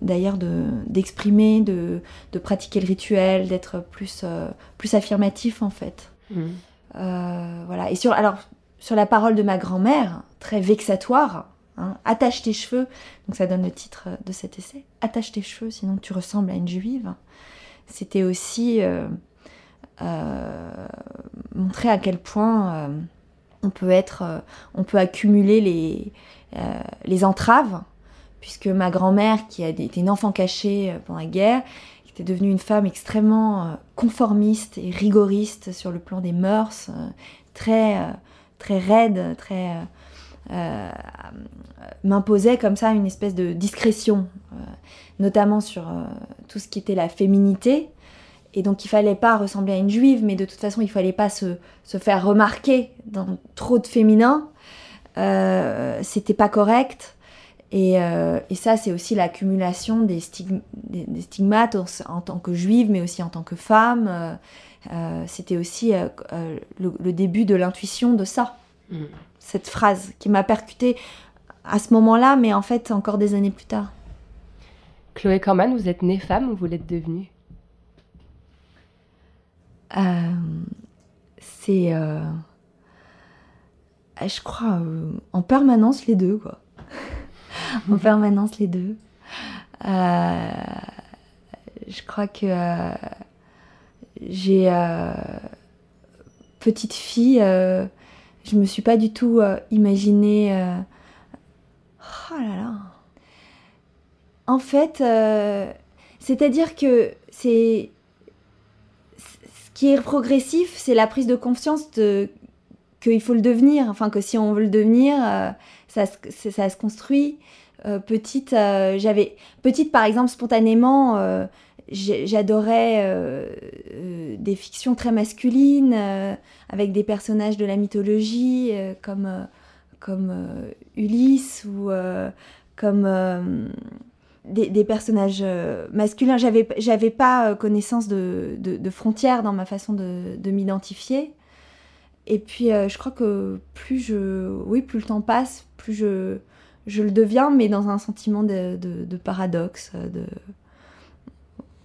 d'ailleurs d'exprimer, de, de, pratiquer le rituel, d'être plus, euh, plus affirmatif en fait. Mmh. voilà. Et sur, alors, sur la parole de ma grand-mère, très vexatoire, Hein. Attache tes cheveux, donc ça donne le titre de cet essai. Attache tes cheveux, sinon tu ressembles à une juive. C'était aussi euh, euh, montrer à quel point euh, on peut être, on peut accumuler les, les entraves, puisque ma grand-mère, qui a été une enfant cachée pendant la guerre, était devenue une femme extrêmement conformiste et rigoriste sur le plan des mœurs, très très raide, très euh, m'imposait comme ça une espèce de discrétion, euh, notamment sur euh, tout ce qui était la féminité. Et donc il fallait pas ressembler à une juive, mais de toute façon il fallait pas se, se faire remarquer dans trop de féminin. C'était pas correct. Et, et ça, c'est aussi l'accumulation des, des, stigmates en, tant que juive, mais aussi en tant que femme. C'était aussi le, début de l'intuition de ça. Mm cette phrase qui m'a percutée à ce moment-là, mais en fait encore des années plus tard. Chloé Corman, vous êtes née femme ou vous l'êtes devenue? euh, C'est, euh, je crois, euh, en permanence les deux, quoi. en permanence les deux. je crois que j'ai petite fille je me suis pas du tout euh, imaginé. Euh, oh là là. En fait, euh, c'est-à-dire que c'est ce qui est progressif, c'est la prise de conscience de qu'il faut le devenir. Enfin, que si on veut le devenir, ça, ça, se construit. petite, j'avais petite par exemple spontanément j'adorais euh, euh, des fictions très masculines euh, avec des personnages de la mythologie comme, comme Ulysse ou comme des, personnages masculins. J'avais, j'avais pas connaissance de, de, frontières dans ma façon de, de m'identifier. Et puis je crois que plus je, oui, plus le temps passe, plus je, je le deviens, mais dans un sentiment de, paradoxe, de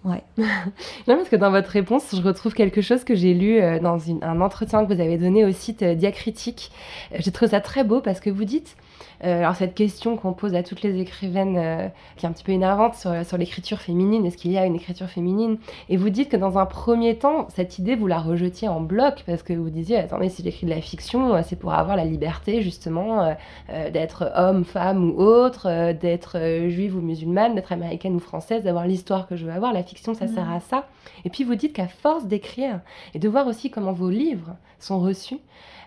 Ouais. non, parce que dans votre réponse, je retrouve quelque chose que j'ai lu euh, dans une, un entretien que vous avez donné au site euh, Diacritique. Euh, j'ai trouvé ça très beau parce que vous dites euh, alors cette question qu'on pose à toutes les écrivaines, euh, qui est un petit peu énervante sur, sur l'écriture féminine, est-ce qu'il y a une écriture féminine? Et vous dites que dans un premier temps, cette idée, vous la rejetiez en bloc, parce que vous disiez, attendez, si j'écris de la fiction, euh, c'est pour avoir la liberté justement euh, euh, d'être homme, femme ou autre, euh, d'être euh, juive ou musulmane, d'être américaine ou française, d'avoir l'histoire que je veux avoir. La fiction, ça Mhm. sert à ça. Et puis vous dites qu'à force d'écrire et de voir aussi comment vos livres sont reçus,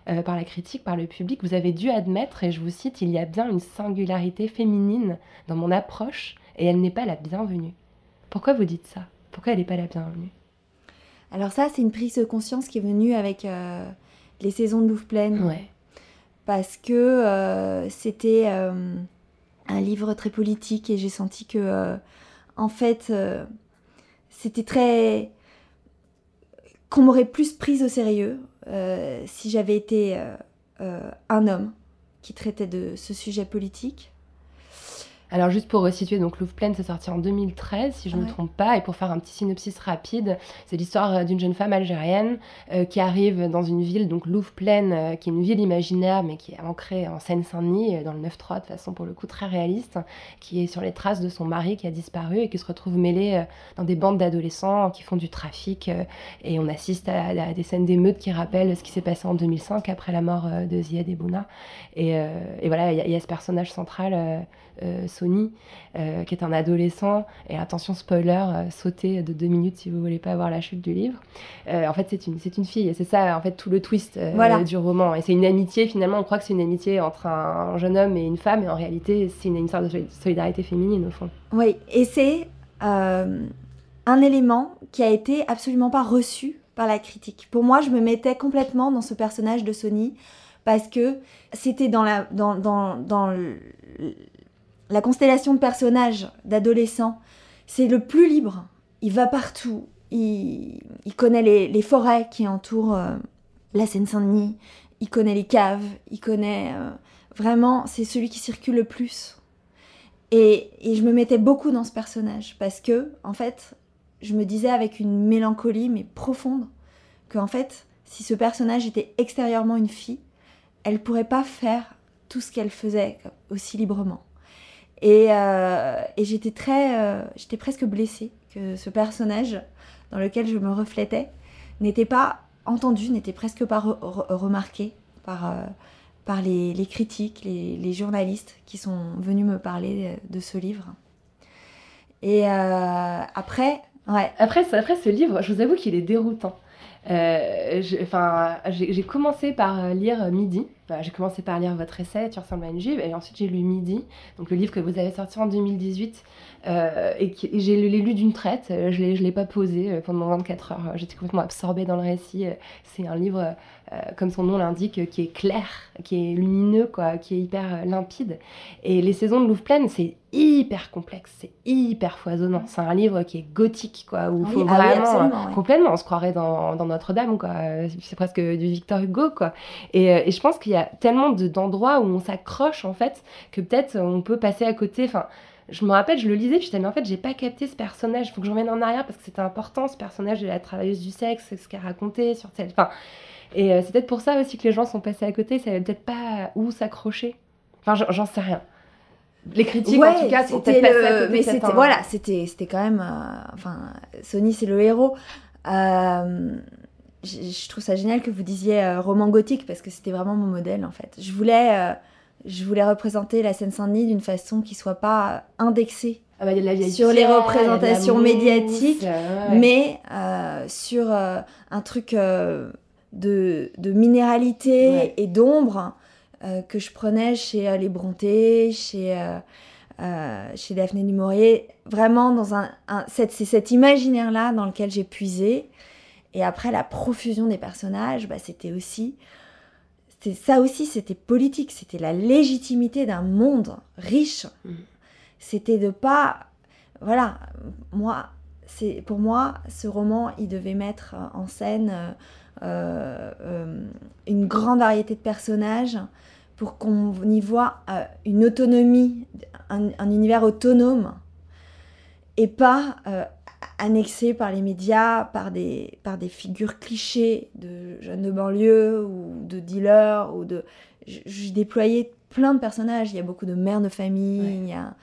euh, par la critique, par le public, vous avez dû admettre, et je vous cite, il y a bien une singularité féminine dans mon approche, et elle n'est pas la bienvenue. Pourquoi vous dites ça? Pourquoi elle n'est pas la bienvenue? Alors ça, c'est une prise de conscience qui est venue avec euh, les saisons de Louvre pleine. Ouais. Parce que euh, c'était euh, un livre très politique et j'ai senti que, en fait, c'était très... qu'on m'aurait plus prise au sérieux si j'avais été euh, euh, un homme qui traitait de ce sujet politique. Alors juste pour resituer, donc Louvre Pleine, c'est sorti en 2013, si je ne me trompe pas, et pour faire un petit synopsis rapide, c'est l'histoire euh, d'une jeune femme algérienne euh, qui arrive dans une ville, donc Louvre Pleine, euh, qui est une ville imaginaire, mais qui est ancrée en Seine-Saint-Denis, dans le 9-3, de façon pour le coup très réaliste, qui est sur les traces de son mari qui a disparu et qui se retrouve mêlée euh, dans des bandes d'adolescents qui font du trafic, et on assiste à, à des scènes d'émeutes qui rappellent ce qui s'est passé en 2005 après la mort de Ziad Ebouna. Et, et voilà, il y, y a ce personnage central, Sony, euh, qui est un adolescent. Et attention, spoiler, euh, sautez de deux minutes si vous voulez pas voir la chute du livre. Euh, en fait, c'est une, c'est une fille. Et c'est ça, en fait, tout le twist euh, Voilà. du roman. Et c'est une amitié, finalement, on croit que c'est une amitié entre un jeune homme et une femme. Et en réalité, c'est une, une sorte de soli- solidarité féminine, au fond. Oui, et c'est un élément qui a été absolument pas reçu par la critique. Pour moi, je me mettais complètement dans ce personnage de Sony parce que c'était dans la, dans, dans, dans la constellation de personnages d'adolescents, c'est le plus libre. Il va partout. Il, connaît les, les forêts qui entourent euh, la Seine-Saint-Denis. Il connaît les caves. Il connaît euh, vraiment. C'est celui qui circule le plus. Et, et je me mettais beaucoup dans ce personnage parce que, en fait, je me disais avec une mélancolie mais profonde que, en fait, si ce personnage était extérieurement une fille, elle pourrait pas faire tout ce qu'elle faisait aussi librement. Et, euh, et j'étais très, euh, j'étais presque blessée que ce personnage dans lequel je me reflétais n'était pas entendu, n'était presque pas re- re- remarqué par, euh, par les, critiques, les, journalistes qui sont venus me parler de ce livre. Et après, ouais, Après, après ce livre, je vous avoue qu'il est déroutant. J'ai commencé par lire Midi. J'ai commencé par lire votre essai, Tu ressembles à une juive, et ensuite j'ai lu Midi, donc le livre que vous avez sorti en 2018, euh, et, et j'ai l'ai lu d'une traite. euh, Je je l'ai pas posé euh, pendant 24 heures. J'étais complètement absorbée dans le récit. C'est un livre, comme son nom l'indique, euh, qui est clair, qui est lumineux, quoi, qui est hyper euh, limpide. Et les saisons de Louvre Pleine, c'est hyper complexe, c'est hyper foisonnant. C'est un livre qui est gothique, quoi, où il Oui, faut ah oui, vraiment euh, ouais. complètement, on se croirait dans, dans Notre-Dame, quoi. Euh, C'est presque du Victor Hugo, quoi. Et, euh, et je pense qu'il y a tellement de- d'endroits où on s'accroche, en fait, que peut-être on peut passer à côté. Enfin, je me rappelle, je le lisais, puis j'étais, mais en fait, j'ai pas capté ce personnage. Il faut que je revienne en arrière parce que c'était important, ce personnage de la travailleuse du sexe, ce qu'elle racontait sur cette. Enfin, et euh, c'est peut-être pour ça aussi que les gens sont passés à côté, ils savaient peut-être pas où s'accrocher. Enfin, j'en- sais rien. Les critiques, en tout cas, sont c'était peut-être passées à le- côté. mais c'était voilà, c'était c'était quand même, euh, enfin, Sony c'est le héros. Euh, je, je trouve ça génial que vous disiez roman gothique parce que c'était vraiment mon modèle en fait. Je voulais, je voulais représenter la Seine-Saint-Denis d'une façon qui soit pas indexée, Ah bah, sur les représentations médiatiques, euh, ouais. mais euh, sur euh, un truc euh, de, de minéralité Ouais. et d'ombre que je prenais chez les Brontë, chez, chez Daphné du Maurier. Vraiment, dans un, c'est cet imaginaire-là dans lequel j'ai puisé. Et après, la profusion des personnages, bah, c'était aussi. Ça aussi, c'était politique. C'était la légitimité d'un monde riche. Mhm. C'était de pas. Voilà, moi, c'est pour moi, ce roman, il devait mettre en scène euh, euh, euh, une grande variété de personnages pour qu'on y voit euh, une autonomie, un, un univers autonome et pas annexé par les médias, par des, par des figures clichés de jeunes de banlieue ou de dealers. Ou de... J'ai déployé plein de personnages. Il y a beaucoup de mères de famille, il, y a,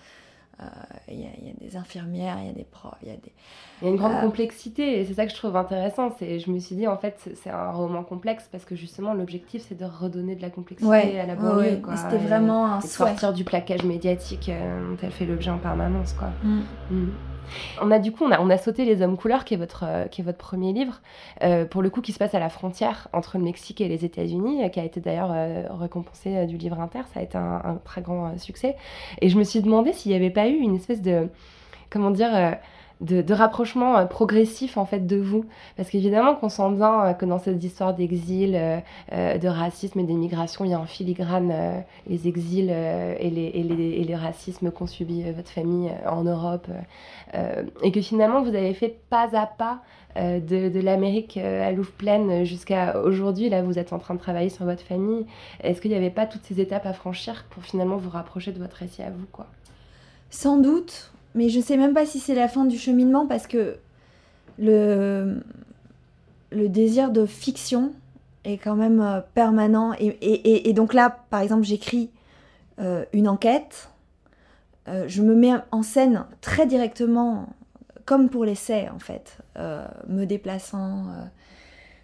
euh, il, y a, il, y a, des infirmières, il y a des profs, il y a des... Il y a une grande euh... complexité et c'est ça que je trouve intéressant. C'est, je me suis dit, en fait, c'est un roman complexe parce que justement, l'objectif, c'est de redonner de la complexité ouais, à la banlieue. Ouais. C'était vraiment un et sortir du plaquage médiatique euh, dont elle fait l'objet en permanence. Quoi. Mm. Mm. On a du coup, on a, sauté Les Hommes Couleurs, qui est votre, euh, premier livre, euh, pour le coup, qui se passe à la frontière entre le Mexique et les États-Unis, euh, qui a été d'ailleurs récompensé du livre inter. Ça a été un très grand succès. Et je me suis demandé s'il n'y avait pas eu une espèce de, comment dire, de, rapprochement euh, progressif en fait de vous. Parce qu'évidemment qu'on sent bien euh, que dans cette histoire d'exil euh, de racisme et d'immigration il y a en filigrane les exils et, les, et, les, et les racismes qu'ont subi votre famille en Europe et que finalement vous avez fait pas à pas de, de l'Amérique à Louvre-Pleine jusqu'à aujourd'hui là vous êtes en train de travailler sur votre famille. Est-ce qu'il n'y avait pas toutes ces étapes à franchir pour finalement vous rapprocher de votre récit à vous quoi? Sans doute mais je sais même pas si c'est la fin du cheminement parce que le, désir de fiction est quand même euh, permanent. Et, donc là, par exemple, j'écris euh, une enquête, euh, je me mets en scène très directement, comme pour l'essai en fait, me déplaçant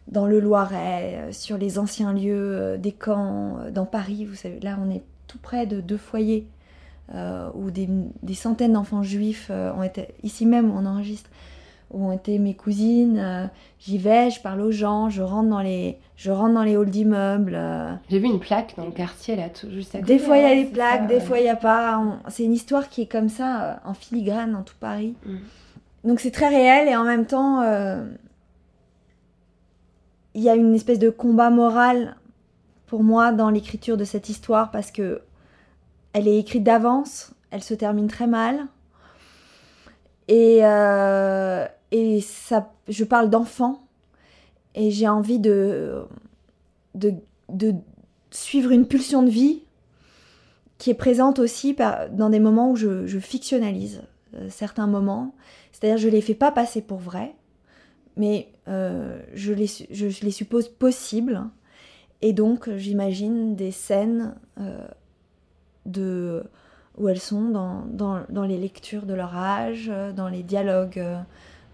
dans le Loiret, sur les anciens lieux des camps, dans Paris, vous savez, là on est tout près de deux foyers euh, où des, des centaines d'enfants juifs euh, ont été, ici même on enregistre, où ont été mes cousines. Euh, J'y vais, je parle aux gens, je rentre dans les, je rentre dans les halls d'immeubles. J'ai vu une plaque dans le quartier là, tout juste à côté. Des fois il y a ouais, des plaques, ça, des ouais. fois il n'y a pas. On- C'est une histoire qui est comme ça, en filigrane dans tout Paris. Mm. Donc c'est très réel et en même temps, euh, il y a une espèce de combat moral pour moi dans l'écriture de cette histoire parce que elle est écrite d'avance, elle se termine très mal. Et, euh, et ça, je parle d'enfants et j'ai envie de, de, suivre une pulsion de vie qui est présente aussi dans des moments où je, fictionnalise euh, certains moments. C'est-à-dire je les fais pas passer pour vrais, mais euh, je, les, je, les suppose possibles. Et donc j'imagine des scènes où elles sont dans, dans, dans les lectures de leur âge, euh, dans les dialogues, euh,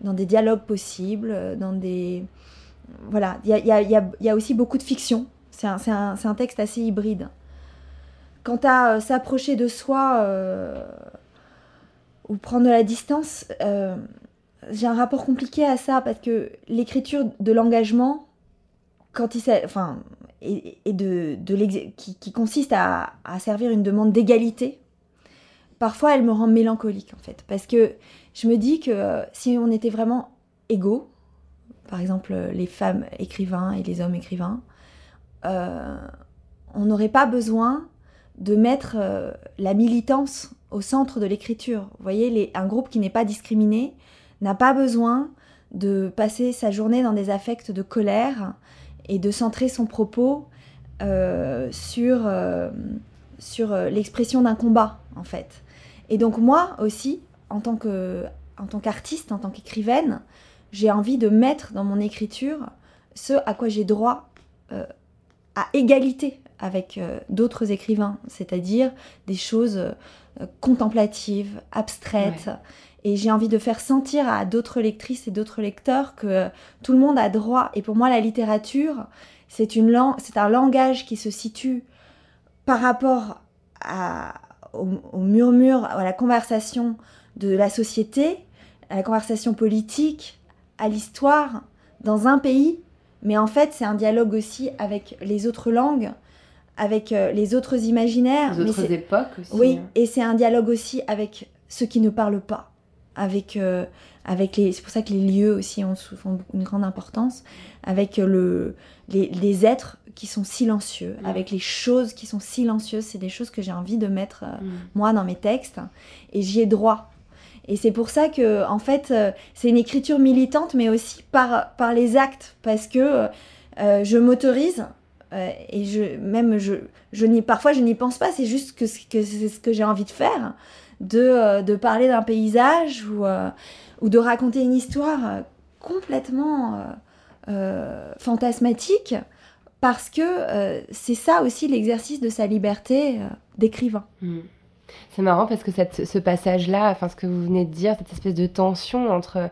dans des dialogues possibles, euh, dans des... Voilà, il y a, y a- y y a aussi beaucoup de fiction. C'est un, un- un texte assez hybride. Quant à s'approcher de soi ou prendre de la distance, j'ai un rapport compliqué à ça parce que l'écriture de l'engagement, quand il enfin, et, de, qui, consiste à, servir une demande d'égalité, parfois elle me rend mélancolique en fait. Parce que je me dis que euh, si on était vraiment égaux, par exemple les femmes écrivains et les hommes écrivains, euh, on n'aurait pas besoin de mettre euh, la militance au centre de l'écriture. Vous voyez, les- un groupe qui n'est pas discriminé n'a pas besoin de passer sa journée dans des affects de colère et de centrer son propos euh, sur, euh, euh, l'expression d'un combat, en fait. Et donc moi aussi, en tant qu'artiste, en tant qu'écrivaine, j'ai envie de mettre dans mon écriture ce à quoi j'ai droit à égalité avec d'autres écrivains, c'est-à-dire des choses contemplatives, abstraites. Et j'ai envie de faire sentir à d'autres lectrices et d'autres lecteurs que tout le monde a droit. Et pour moi, la littérature, c'est une lang- c'est un langage qui se situe par rapport à, au, au murmure, à la conversation de la société, à la conversation politique, à l'histoire, dans un pays. Mais en fait, c'est un dialogue aussi avec les autres langues, avec euh, les autres imaginaires. Les autres époques aussi. oui, hein. et c'est un dialogue aussi avec ceux qui ne parlent pas, avec, euh, avec les. C'est pour ça que les lieux aussi ont une grande importance, avec euh, le, les, les êtres qui sont silencieux, Mm. avec les choses qui sont silencieuses. C'est des choses que j'ai envie de mettre euh, Mm. moi dans mes textes, et j'y ai droit. Et c'est pour ça que, en fait, euh, c'est une écriture militante, mais aussi par, par les actes, parce que je m'autorise euh, et je, même je, je n'y, parfois je n'y pense pas, c'est juste que, que c'est ce que j'ai envie de faire, de, de parler d'un paysage ou, ou de raconter une histoire complètement fantasmatique parce que c'est ça aussi l'exercice de sa liberté d'écrivain. Hmm. C'est marrant parce que cette, ce passage-là, enfin ce que vous venez de dire, cette espèce de tension entre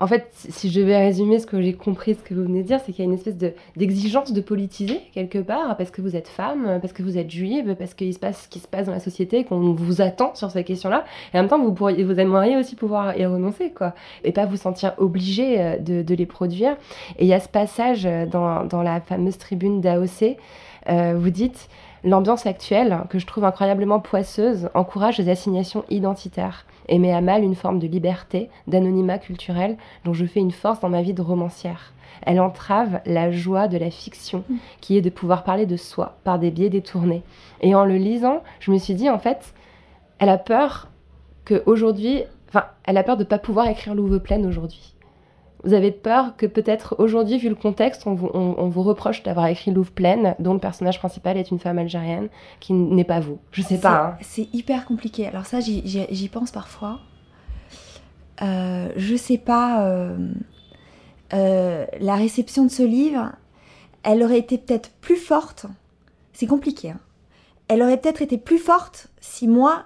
en fait, si je vais résumer ce que j'ai compris, ce que vous venez de dire, c'est qu'il y a une espèce d'exigence de, politiser quelque part, parce que vous êtes femme, parce que vous êtes juive, parce qu'il se passe ce qui se passe dans la société, qu'on vous attend sur ces questions-là. Et en même temps, vous, pourriez, vous aimeriez aussi pouvoir y renoncer, quoi. Et pas vous sentir obligé euh, de, les produire. Et il y a ce passage dans, dans la fameuse tribune d'AOC, euh, vous dites L'ambiance actuelle, que je trouve incroyablement poisseuse, encourage les assignations identitaires et met à mal une forme de liberté, d'anonymat culturel dont je fais une force dans ma vie de romancière. Elle entrave la joie de la fiction, mm. qui est de pouvoir parler de soi par des biais détournés. Et en le lisant, je me suis dit, en fait, elle a peur qu'aujourd'hui, enfin, elle a peur de ne pas pouvoir écrire Louve pleine aujourd'hui. Vous avez peur que peut-être aujourd'hui, vu le contexte, on vous, reproche d'avoir écrit Louvre pleine, dont le personnage principal est une femme algérienne, qui n'est pas vous. Je sais pas. Hein. C'est hyper compliqué. Alors ça, j'y pense parfois. Euh, je sais pas. Euh, euh, la réception de ce livre, elle aurait été peut-être plus forte. C'est compliqué. Hein. Elle aurait peut-être été plus forte si moi,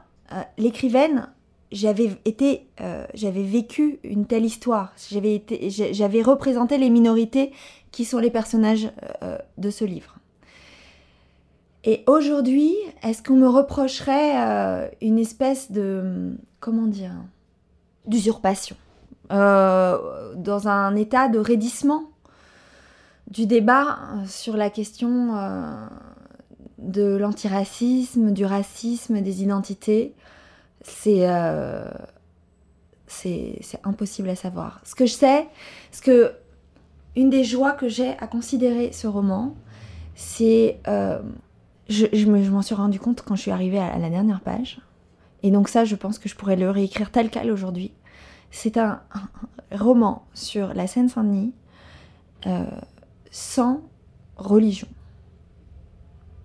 l'écrivaine, j'avais été, euh, j'avais vécu une telle histoire. J'avais été, j'avais représenté les minorités qui sont les personnages euh, de ce livre. Et aujourd'hui, est-ce qu'on me reprocherait euh, une espèce de, comment dire, d'usurpation, dans un état de raidissement du débat sur la question de l'antiracisme, du racisme, des identités? Euh, c'est c'est impossible à savoir. Ce que je sais, ce que une des joies que j'ai à considérer ce roman, c'est euh, je, je m'en suis rendu compte quand je suis arrivée à, la dernière page. Et donc ça, je pense que je pourrais le réécrire tel quel aujourd'hui. C'est un, roman sur la Seine-Saint-Denis euh, sans religion.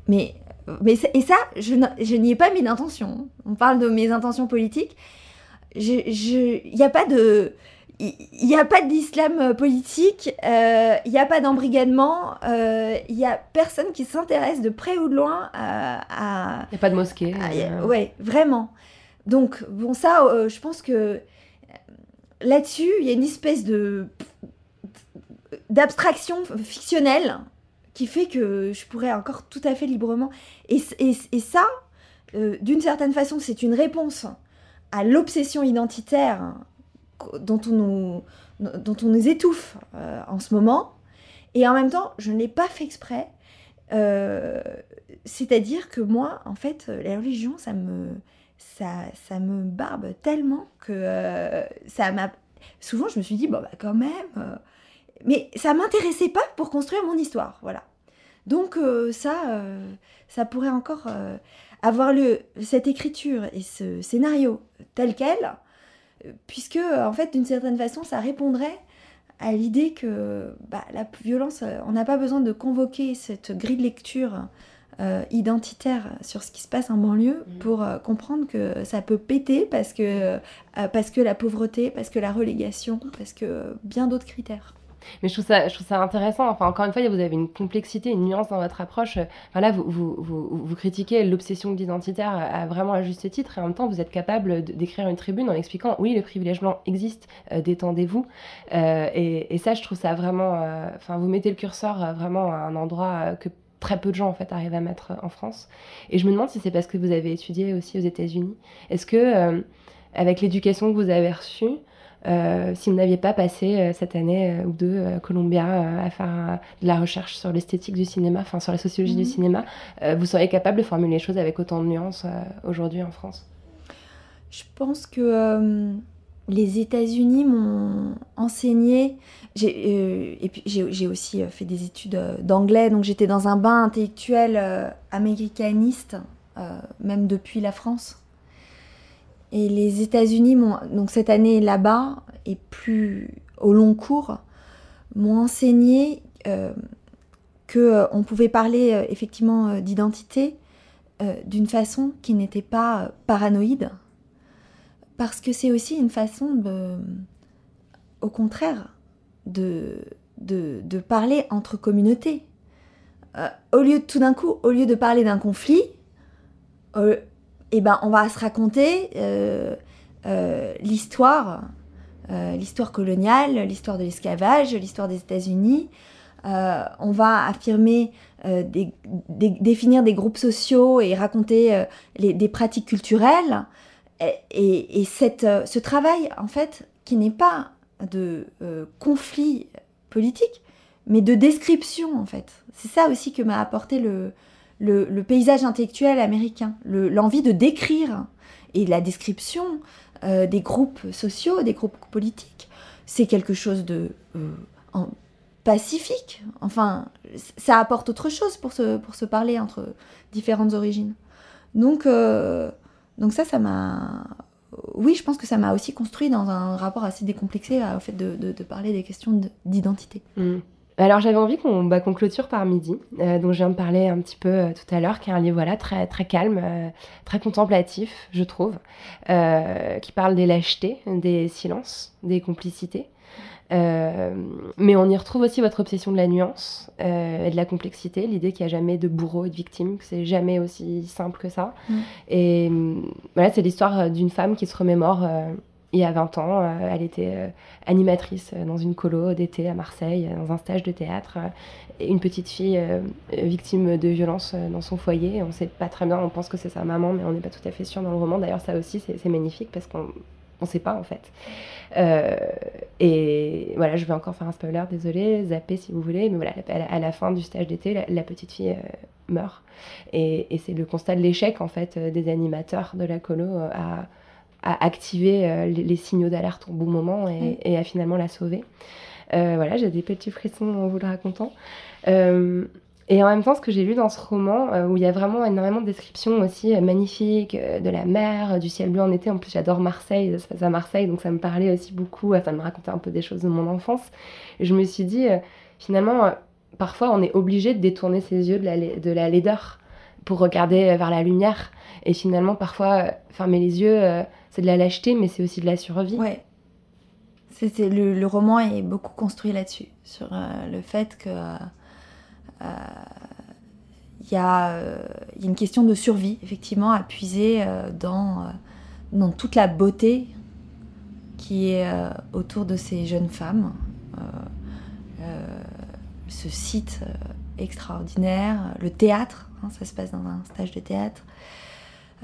Mais mais et ça, je n'y ai pas mis d'intention. On parle de mes intentions politiques. Il n'y a pas de. Il n'y a pas d'islam politique, euh, il n'y a pas d'embrigadement, euh, il n'y a personne qui s'intéresse de près ou de loin à. Il n'y a pas de mosquée. Euh. Ouais, vraiment. Donc, bon, ça, je pense que là-dessus, il y a une espèce de d'abstraction fictionnelle qui fait que je pourrais encore tout à fait librement. Et, et, ça, euh, d'une certaine façon, c'est une réponse à l'obsession identitaire dont on nous, dont on nous étouffe euh, en ce moment. Et en même temps, je ne l'ai pas fait exprès. Euh, c'est-à-dire que moi, en fait, la religion, ça me, ça, ça me barbe tellement que ça m'a... Souvent, je me suis dit, bon, bah quand même mais ça m'intéressait pas pour construire mon histoire, voilà. Donc euh, ça, euh, ça pourrait encore euh, avoir le, cette écriture et ce scénario tel quel, puisque en fait d'une certaine façon ça répondrait à l'idée que bah, la violence, on n'a pas besoin de convoquer cette grille de lecture identitaire sur ce qui se passe en banlieue mmh. pour comprendre que ça peut péter parce que, parce que la pauvreté, parce que la relégation, parce que bien d'autres critères. Mais je trouve ça, je trouve ça intéressant. Enfin, encore une fois, vous avez une complexité, une nuance dans votre approche. Enfin, là, vous, vous, vous, critiquez l'obsession identitaire à, vraiment à juste titre, et en même temps, vous êtes capable d'écrire une tribune en expliquant, oui, le privilège blanc existe, euh, détendez-vous. Euh, et, et, ça, je trouve ça vraiment. Euh, enfin, vous mettez le curseur vraiment à un endroit que très peu de gens en fait arrivent à mettre en France. Et je me demande si c'est parce que vous avez étudié aussi aux États-Unis. Est-ce que avec l'éducation que vous avez reçue, euh, si vous n'aviez pas passé euh, cette année euh, ou deux à Columbia à faire de la recherche sur l'esthétique du cinéma, enfin sur la sociologie du mhm. cinéma, vous seriez capable de formuler les choses avec autant de nuances aujourd'hui en France? Je pense que les États-Unis m'ont enseigné, et puis j'ai aussi fait des études d'anglais, donc j'étais dans un bain intellectuel américaniste, même depuis la France. Et les États-Unis, donc cette année là-bas, et plus au long cours, m'ont enseigné euh, qu'on euh, pouvait parler euh, effectivement d'identité d'une façon qui n'était pas paranoïde, parce que c'est aussi une façon au contraire, de, de, de parler entre communautés. Au lieu de tout d'un coup, au lieu de parler d'un conflit, eh ben, on va se raconter euh, euh, l'histoire, euh, l'histoire coloniale, l'histoire de l'esclavage, l'histoire des États-Unis. On va affirmer, définir des groupes sociaux et raconter des pratiques culturelles. Et, ce travail, en fait, qui n'est pas de conflit politique, mais de description, en fait. C'est ça aussi que m'a apporté le, le, paysage intellectuel américain, le- l'envie de décrire et la description euh, des groupes sociaux, des groupes politiques. C'est quelque chose de euh, pacifique. Enfin, ça apporte autre chose pour se, pour se parler entre différentes origines. Donc, euh, donc ça, ça m'a... Oui, je pense que ça m'a aussi construit dans un rapport assez décomplexé au fait de, de- parler des questions de- d'identité. Mm. Alors j'avais envie qu'on bah, clôture par midi, euh, dont je viens de parler un petit peu euh, tout à l'heure, qui est un livre voilà, très, très calme, euh, très contemplatif, je trouve, qui parle des lâchetés, des silences, des complicités. Mais on y retrouve aussi votre obsession de la nuance et de la complexité, l'idée qu'il n'y a jamais de bourreau et de victime, que c'est jamais aussi simple que ça. Mm. Et hum, voilà, c'est l'histoire d'une femme qui se remémore y a 20 ans. euh, elle était euh, animatrice euh, dans une colo d'été à Marseille, dans un stage de théâtre. et une petite fille victime de violence dans son foyer. On ne sait pas très bien, on pense que c'est sa maman, mais on n'est pas tout à fait sûr dans le roman. D'ailleurs, ça aussi, c'est magnifique parce qu'on ne sait pas en fait. Et voilà, je vais encore faire un spoiler, désolé, zapper si vous voulez, mais voilà, à la, à fin du stage d'été, la, petite fille meurt. Et, et c'est le constat de l'échec en fait des animateurs de la colo à, à activer euh, les, les signaux d'alerte au bon moment et, et à finalement la sauver. Euh, voilà, j'ai des petits frissons en vous le racontant. Euh, et en même temps, ce que j'ai lu dans ce roman, euh, où il y a vraiment énormément de descriptions aussi euh, magnifiques euh, de la mer, du ciel bleu en été. En plus, j'adore Marseille, ça se passe à Marseille, donc ça me parlait aussi beaucoup. Ça me racontait un peu des choses de mon enfance. Et je me suis dit, finalement, parfois, on est obligé de détourner ses yeux de la, de la laideur pour regarder euh, vers la lumière. Et finalement, parfois, euh, fermer les yeux, euh, c'est de la lâcheté, mais c'est aussi de la survie. Ouais. Le, le roman est beaucoup construit là-dessus, sur le fait que il y, y a une question de survie, effectivement, à puiser dans, dans toute la beauté qui est autour de ces jeunes femmes. Ce site extraordinaire, le théâtre, hein, ça se passe dans un stage de théâtre,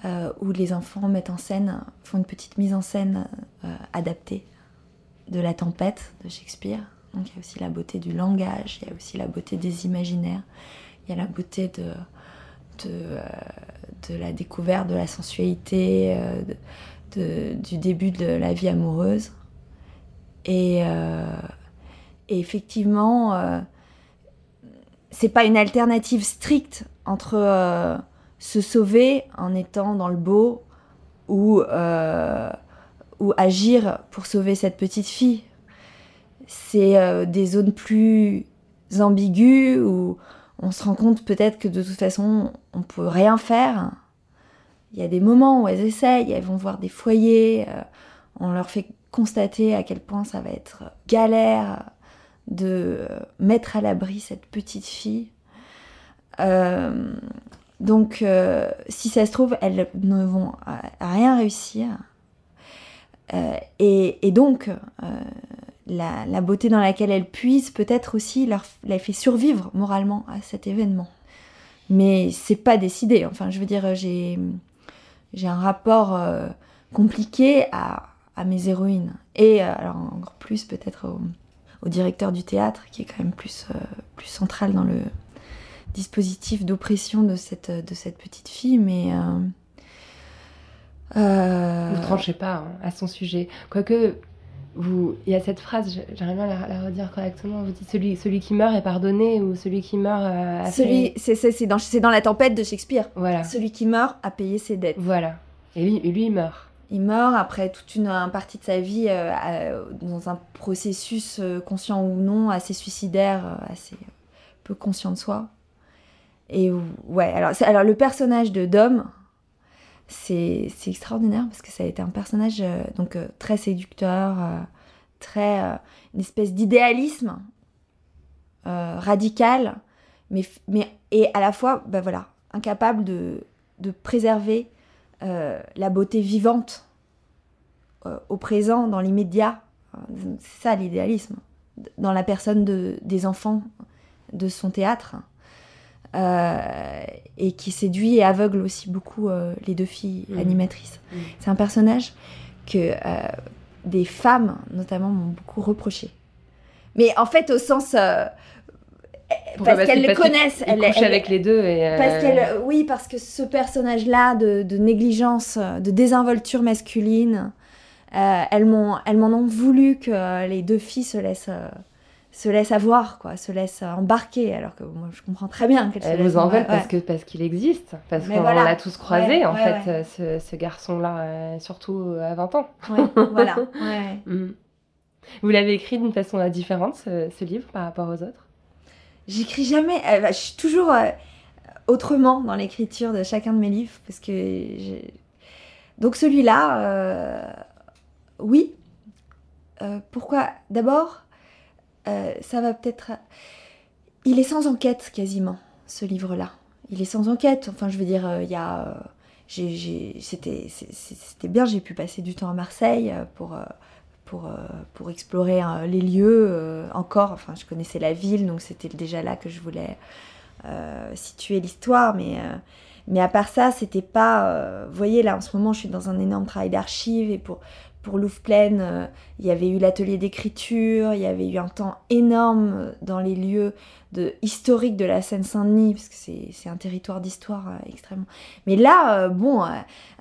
euh, où les enfants mettent en scène, font une petite mise en scène euh, adaptée de la tempête de Shakespeare. Donc il y a aussi la beauté du langage, il y a aussi la beauté des imaginaires, il y a la beauté de, euh, la découverte de la sensualité, du début de la vie amoureuse. Et, et effectivement, c'est pas une alternative stricte entre euh, se sauver en étant dans le beau ou, euh, agir pour sauver cette petite fille. C'est euh, des zones plus ambiguës où on se rend compte peut-être que de toute façon on peut rien faire. Il y a des moments où elles essayent, elles vont voir des foyers, on leur fait constater à quel point ça va être galère de mettre à l'abri cette petite fille. Euh, donc, euh, si ça se trouve, elles ne vont rien réussir. Euh, et, donc, la, beauté dans laquelle elles puisent peut-être aussi leur, les fait survivre moralement à cet événement. Mais c'est pas décidé. Enfin, je veux dire, j'ai j'ai un rapport compliqué à, à mes héroïnes. Et alors encore plus peut-être au, au directeur du théâtre, qui est quand même plus, plus central dans le dispositif d'oppression de cette, de cette petite fille. Mais. euh, euh, Vous tranchez pas hein, à son sujet. Quoique, vous, il y a cette phrase, j'arrive bien à la, la redire correctement. Vous dites celui, celui qui meurt est pardonné ou celui qui meurt euh, a celui, fait- c'est, dans, c'est dans la tempête de Shakespeare. Voilà, Celui qui meurt a payé ses dettes. voilà. Et lui, lui il meurt. Il meurt après toute une, une partie de sa vie euh, dans un processus conscient ou non assez suicidaire, assez peu conscient de soi. Et ouais, alors, le personnage de Dom, c'est extraordinaire parce que ça a été un personnage euh, donc euh, très séducteur, euh, très une espèce d'idéalisme radical, mais, mais et à la fois, ben voilà, incapable de, de préserver la beauté vivante au présent, dans l'immédiat. C'est ça l'idéalisme, dans la personne de, des enfants de son théâtre. Euh, et qui séduit et aveugle aussi beaucoup euh, les deux filles mmh. animatrices. Mmh. C'est un personnage que euh, des femmes, notamment, m'ont beaucoup reproché. Mais en fait, au sens parce, qu'elles le connaissent. Elle, couche avec les deux. Et parce qu'elle, oui, parce que ce personnage-là de, de, négligence, de désinvolture masculine, elles m'ont, elles m'en ont voulu que les deux filles se laissent se laisse avoir, quoi, se laisse embarquer, alors que moi je comprends très bien qu'elle Elle vous en veut parce que parce qu'il existe, parce qu'on l'a tous croisé en fait, ce, ce garçon-là, euh, surtout à 20 ans. voilà. Mm. Vous l'avez écrit d'une façon différente ce, ce, livre par rapport aux autres? J'écris jamais, euh, bah, je suis toujours euh, autrement dans l'écriture de chacun de mes livres parce que donc celui-là, oui. pourquoi? D'abord euh, ça va peut-être... Il est sans enquête quasiment, ce livre-là. Il est sans enquête. Enfin, je veux dire, euh, il y a... Euh, c'était bien, j'ai pu passer du temps à Marseille pour, pour, explorer les lieux encore. Enfin, je connaissais la ville, donc c'était déjà là que je voulais situer l'histoire. Mais, mais à part ça, c'était pas. vous voyez, là en ce moment, je suis dans un énorme travail d'archives et pour, pour Louvre-Pleine, euh, il y avait eu l'atelier d'écriture, il y avait eu un temps énorme dans les lieux historiques de la Seine-Saint-Denis, parce que c'est un territoire d'histoire euh, extrêmement. Mais là, euh, bon,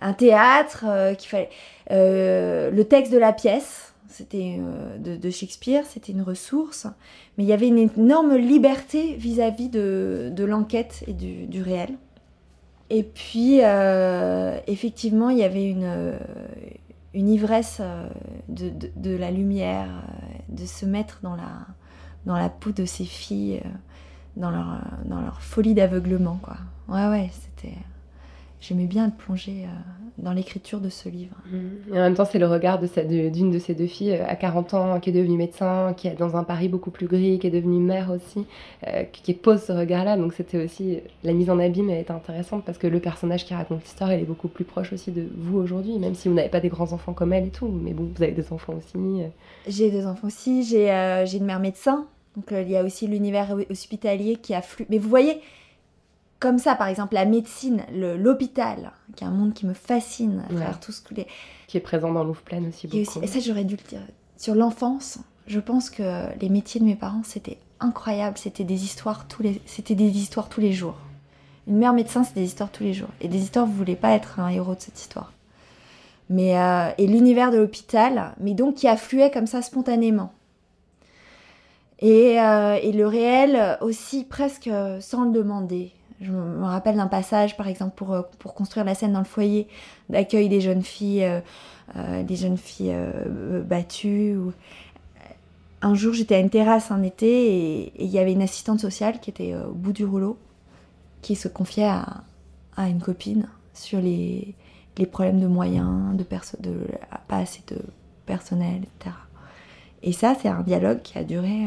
un théâtre qu'il fallait. le texte de la pièce, c'était de, Shakespeare, c'était une ressource, mais il y avait une énorme liberté vis-à-vis de, l'enquête et du, réel. Et puis, effectivement, il y avait une une ivresse euh, de, de, la lumière, euh, de se mettre dans la, dans la peau de ces filles, euh, dans leur, dans leur folie d'aveuglement. quoi. Ouais, ouais, c'était. J'aimais bien être plongée dans l'écriture de ce livre. Mmh. Et en même temps, c'est le regard d'une de, ces deux filles à 40 ans, qui est devenue médecin, qui est dans un Paris beaucoup plus gris, qui est devenue mère aussi, qui pose ce regard-là. Donc c'était aussi, la mise en abîme est intéressante parce que le personnage qui raconte l'histoire, elle est beaucoup plus proche aussi de vous aujourd'hui, même si vous n'avez pas des grands-enfants comme elle et tout. Mais bon, vous avez des enfants aussi. J'ai des enfants aussi, j'ai une mère médecin. Donc il y a aussi l'univers hospitalier qui afflue. Mais vous voyez, comme ça, par exemple, la médecine, l'hôpital, qui est un monde qui me fascine à travers tout ce que les... Qui est présent dans Louvre-Pleine aussi beaucoup. Et, ça, j'aurais dû le dire. Sur l'enfance, je pense que les métiers de mes parents, c'était incroyable. C'était des histoires tous les... C'était des histoires tous les jours. Une mère médecin, c'est des histoires tous les jours. Et des histoires, vous voulez pas être un héros de cette histoire. Mais, euh, et l'univers de l'hôpital, mais donc qui affluait comme ça spontanément. Et, euh, et, le réel aussi presque sans le demander. Je me rappelle d'un passage, par exemple, pour, euh, pour construire la scène dans le foyer d'accueil des jeunes filles, euh, euh, des jeunes filles battues. Un jour, j'étais à une terrasse un été et il y avait une assistante sociale qui était au bout du rouleau, qui se confiait à, une copine sur les, les, problèmes de moyens, de, de pas assez de personnel, etc. Et ça, c'est un dialogue qui a duré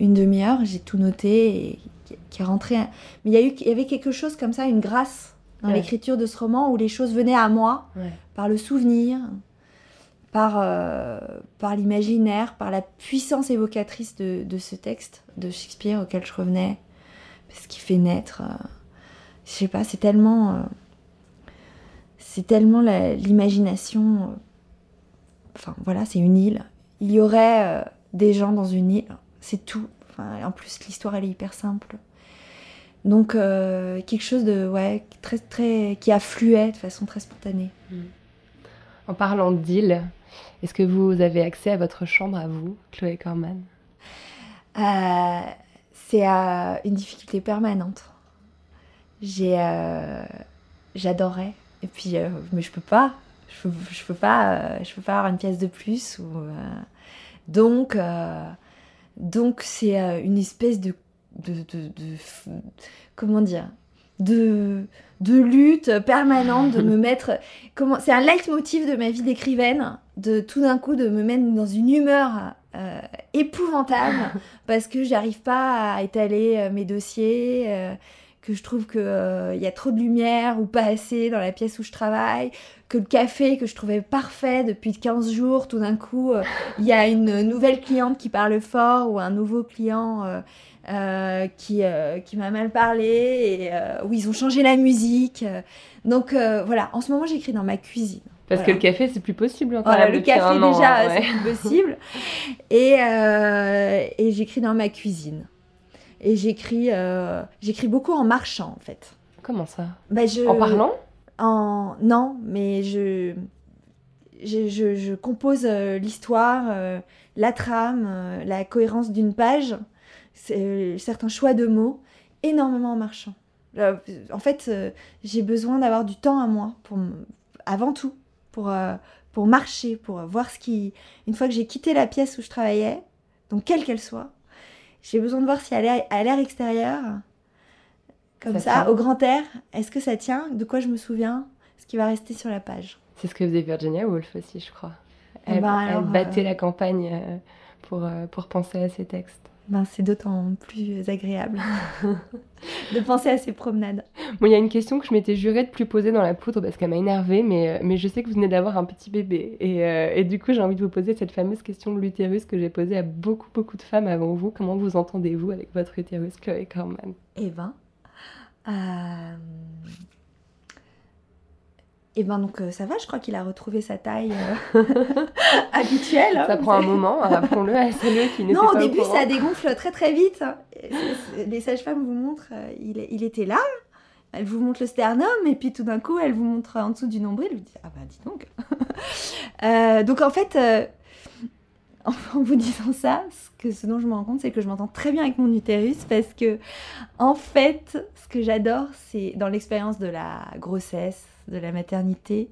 une demi-heure. J'ai tout noté qui, est rentré. Mais il y, a eu, il y avait quelque chose comme ça, une grâce dans l'écriture de ce roman où les choses venaient à moi par le souvenir, par, euh, par l'imaginaire, par la puissance évocatrice de, de, ce texte de Shakespeare auquel je revenais, parce qu'il fait naître. Euh, je sais pas, c'est tellement. Euh, c'est tellement l'imagination. enfin voilà, c'est une île. Il y aurait des gens dans une île, c'est tout en plus, l'histoire, elle est hyper simple. Donc, euh, quelque chose de, ouais, très, très, qui affluait de façon très spontanée. Mm. En parlant d'île, est-ce que vous avez accès à votre chambre à vous, Chloé Corman? Euh, C'est euh, une difficulté permanente. J'ai, j'adorais, et puis, mais je peux pas. Je peux, je peux pas, je peux pas avoir une pièce de plus. Ou, donc, donc c'est euh, une espèce de, de, comment dire de, de lutte permanente, de me mettre. Comment C'est un leitmotiv de ma vie d'écrivaine, de tout d'un coup de me mettre dans une humeur euh, épouvantable parce que j'arrive pas à étaler euh, mes dossiers. euh, que je trouve qu'il y a trop de lumière ou pas assez dans la pièce où je travaille, que le café que je trouvais parfait depuis 15 jours, tout d'un coup, euh, il y a une nouvelle cliente qui parle fort ou un nouveau client euh, euh, qui, euh, qui m'a mal parlé, et, euh, où ils ont changé la musique. euh. Donc euh, voilà, en ce moment j'écris dans ma cuisine. Parce Voilà. que le café, c'est plus possible encore. Voilà, le café déjà, hein, c'est plus possible. Et, euh, et j'écris dans ma cuisine. Et j'écris, euh, j'écris beaucoup en marchant en fait. Comment ça? Bah, je, En parlant? En... Non, mais je, je, je, je compose euh, l'histoire, euh, la trame, la cohérence d'une page, certains choix de mots, énormément en marchant. En fait, j'ai besoin d'avoir du temps à moi, pour, avant tout, pour, pour marcher, pour voir ce qui... Une fois que j'ai quitté la pièce où je travaillais, donc quelle qu'elle soit, j'ai besoin de voir si à l'air, à l'air extérieur, comme Ça au grand air, est-ce que ça tient? De quoi je me souviens? Ce qui va rester sur la page? C'est ce que faisait Virginia Woolf aussi, je crois. Eh Elle, ben elle battait euh, la campagne euh, pour, euh, pour penser à ses textes. Ben, c'est d'autant plus agréable de penser à ces promenades. Bon, il y a une question que je m'étais jurée de plus poser dans la poudre parce qu'elle m'a énervée, mais, euh, mais je sais que vous venez d'avoir un petit bébé. Et, euh, et du coup, j'ai envie de vous poser cette fameuse question de l'utérus que j'ai posée à beaucoup, beaucoup de femmes avant vous. Comment vous entendez-vous avec votre utérus, Chloé Corman? Eh ben, euh, eh ben donc euh, ça va, je crois qu'il a retrouvé sa taille euh, habituelle. hein. Ça prend un moment, hein, rappelons-le à celles qui n'étaient Non, pas au début, ça dégonfle très très vite. Et c'est- Les sages-femmes vous montrent, euh, il, il était là, elles vous montrent le sternum, et puis tout d'un coup, elles vous montrent en dessous du nombril, vous dites, ah bah dis donc. Donc en fait, en, en vous disant ça, ce, que, ce dont je me rends compte, c'est que je m'entends très bien avec mon utérus, parce que en fait, ce que j'adore, c'est dans l'expérience de la grossesse, de la maternité,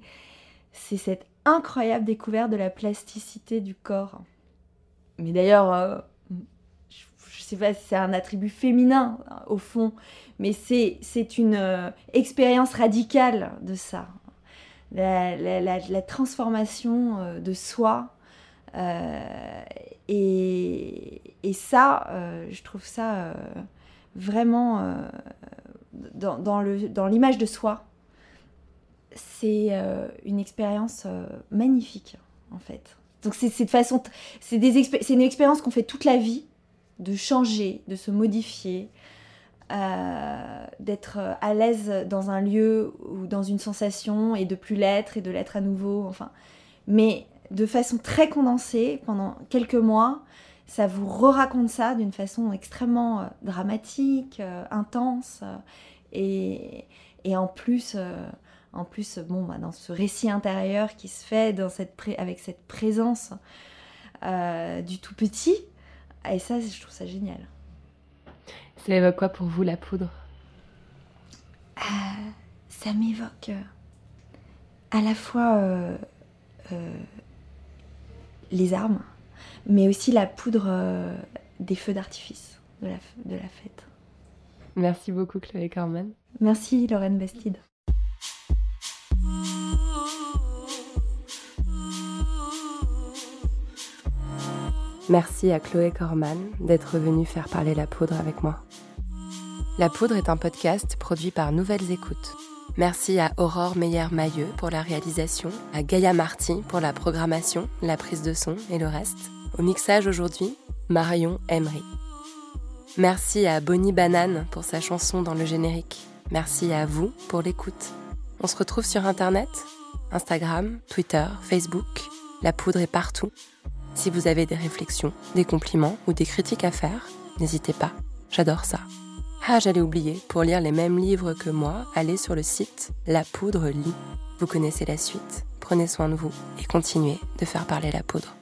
c'est cette incroyable découverte de la plasticité du corps. Mais d'ailleurs, euh, je, sais pas si c'est un attribut féminin au fond, mais c'est une euh, expérience radicale de ça. La, transformation euh, de soi. euh, et, ça, je trouve ça vraiment dans, dans l'image de soi. C'est euh, une expérience euh, magnifique, en fait. Donc c'est de façon, c'est une expérience qu'on fait toute la vie, de changer, de se modifier, euh, d'être à l'aise dans un lieu ou dans une sensation et de plus l'être et de l'être à nouveau. Enfin, mais de façon très condensée pendant quelques mois, ça vous re-raconte ça d'une façon extrêmement dramatique, intense et, et en plus. Euh, en plus, bon, bah, dans ce récit intérieur qui se fait dans cette pré- avec cette présence euh, du tout petit, et ça, je trouve ça génial. Ça évoque quoi pour vous la poudre? Ça m'évoque euh, à la fois euh, euh, les armes, mais aussi la poudre euh, des feux d'artifice de la, de la fête. Merci beaucoup Chloé Corman. Merci Lorraine Bastide. Merci à Chloé Corman d'être venue faire parler la poudre avec moi. La poudre est un podcast produit par Nouvelles Écoutes. Merci à Aurore Meyer-Mailleux pour la réalisation, à Gaïa Marty pour la programmation, la prise de son et le reste. Au mixage aujourd'hui, Marion Emery. Merci à Bonnie Banane pour sa chanson dans le générique. Merci à vous pour l'écoute. On se retrouve sur Internet, Instagram, Twitter, Facebook. La poudre est partout. Si vous avez des réflexions, des compliments ou des critiques à faire, n'hésitez pas, j'adore ça. Ah, j'allais oublier, pour lire les mêmes livres que moi, allez sur le site La Poudre Lit. Vous connaissez la suite, prenez soin de vous et continuez de faire parler la poudre.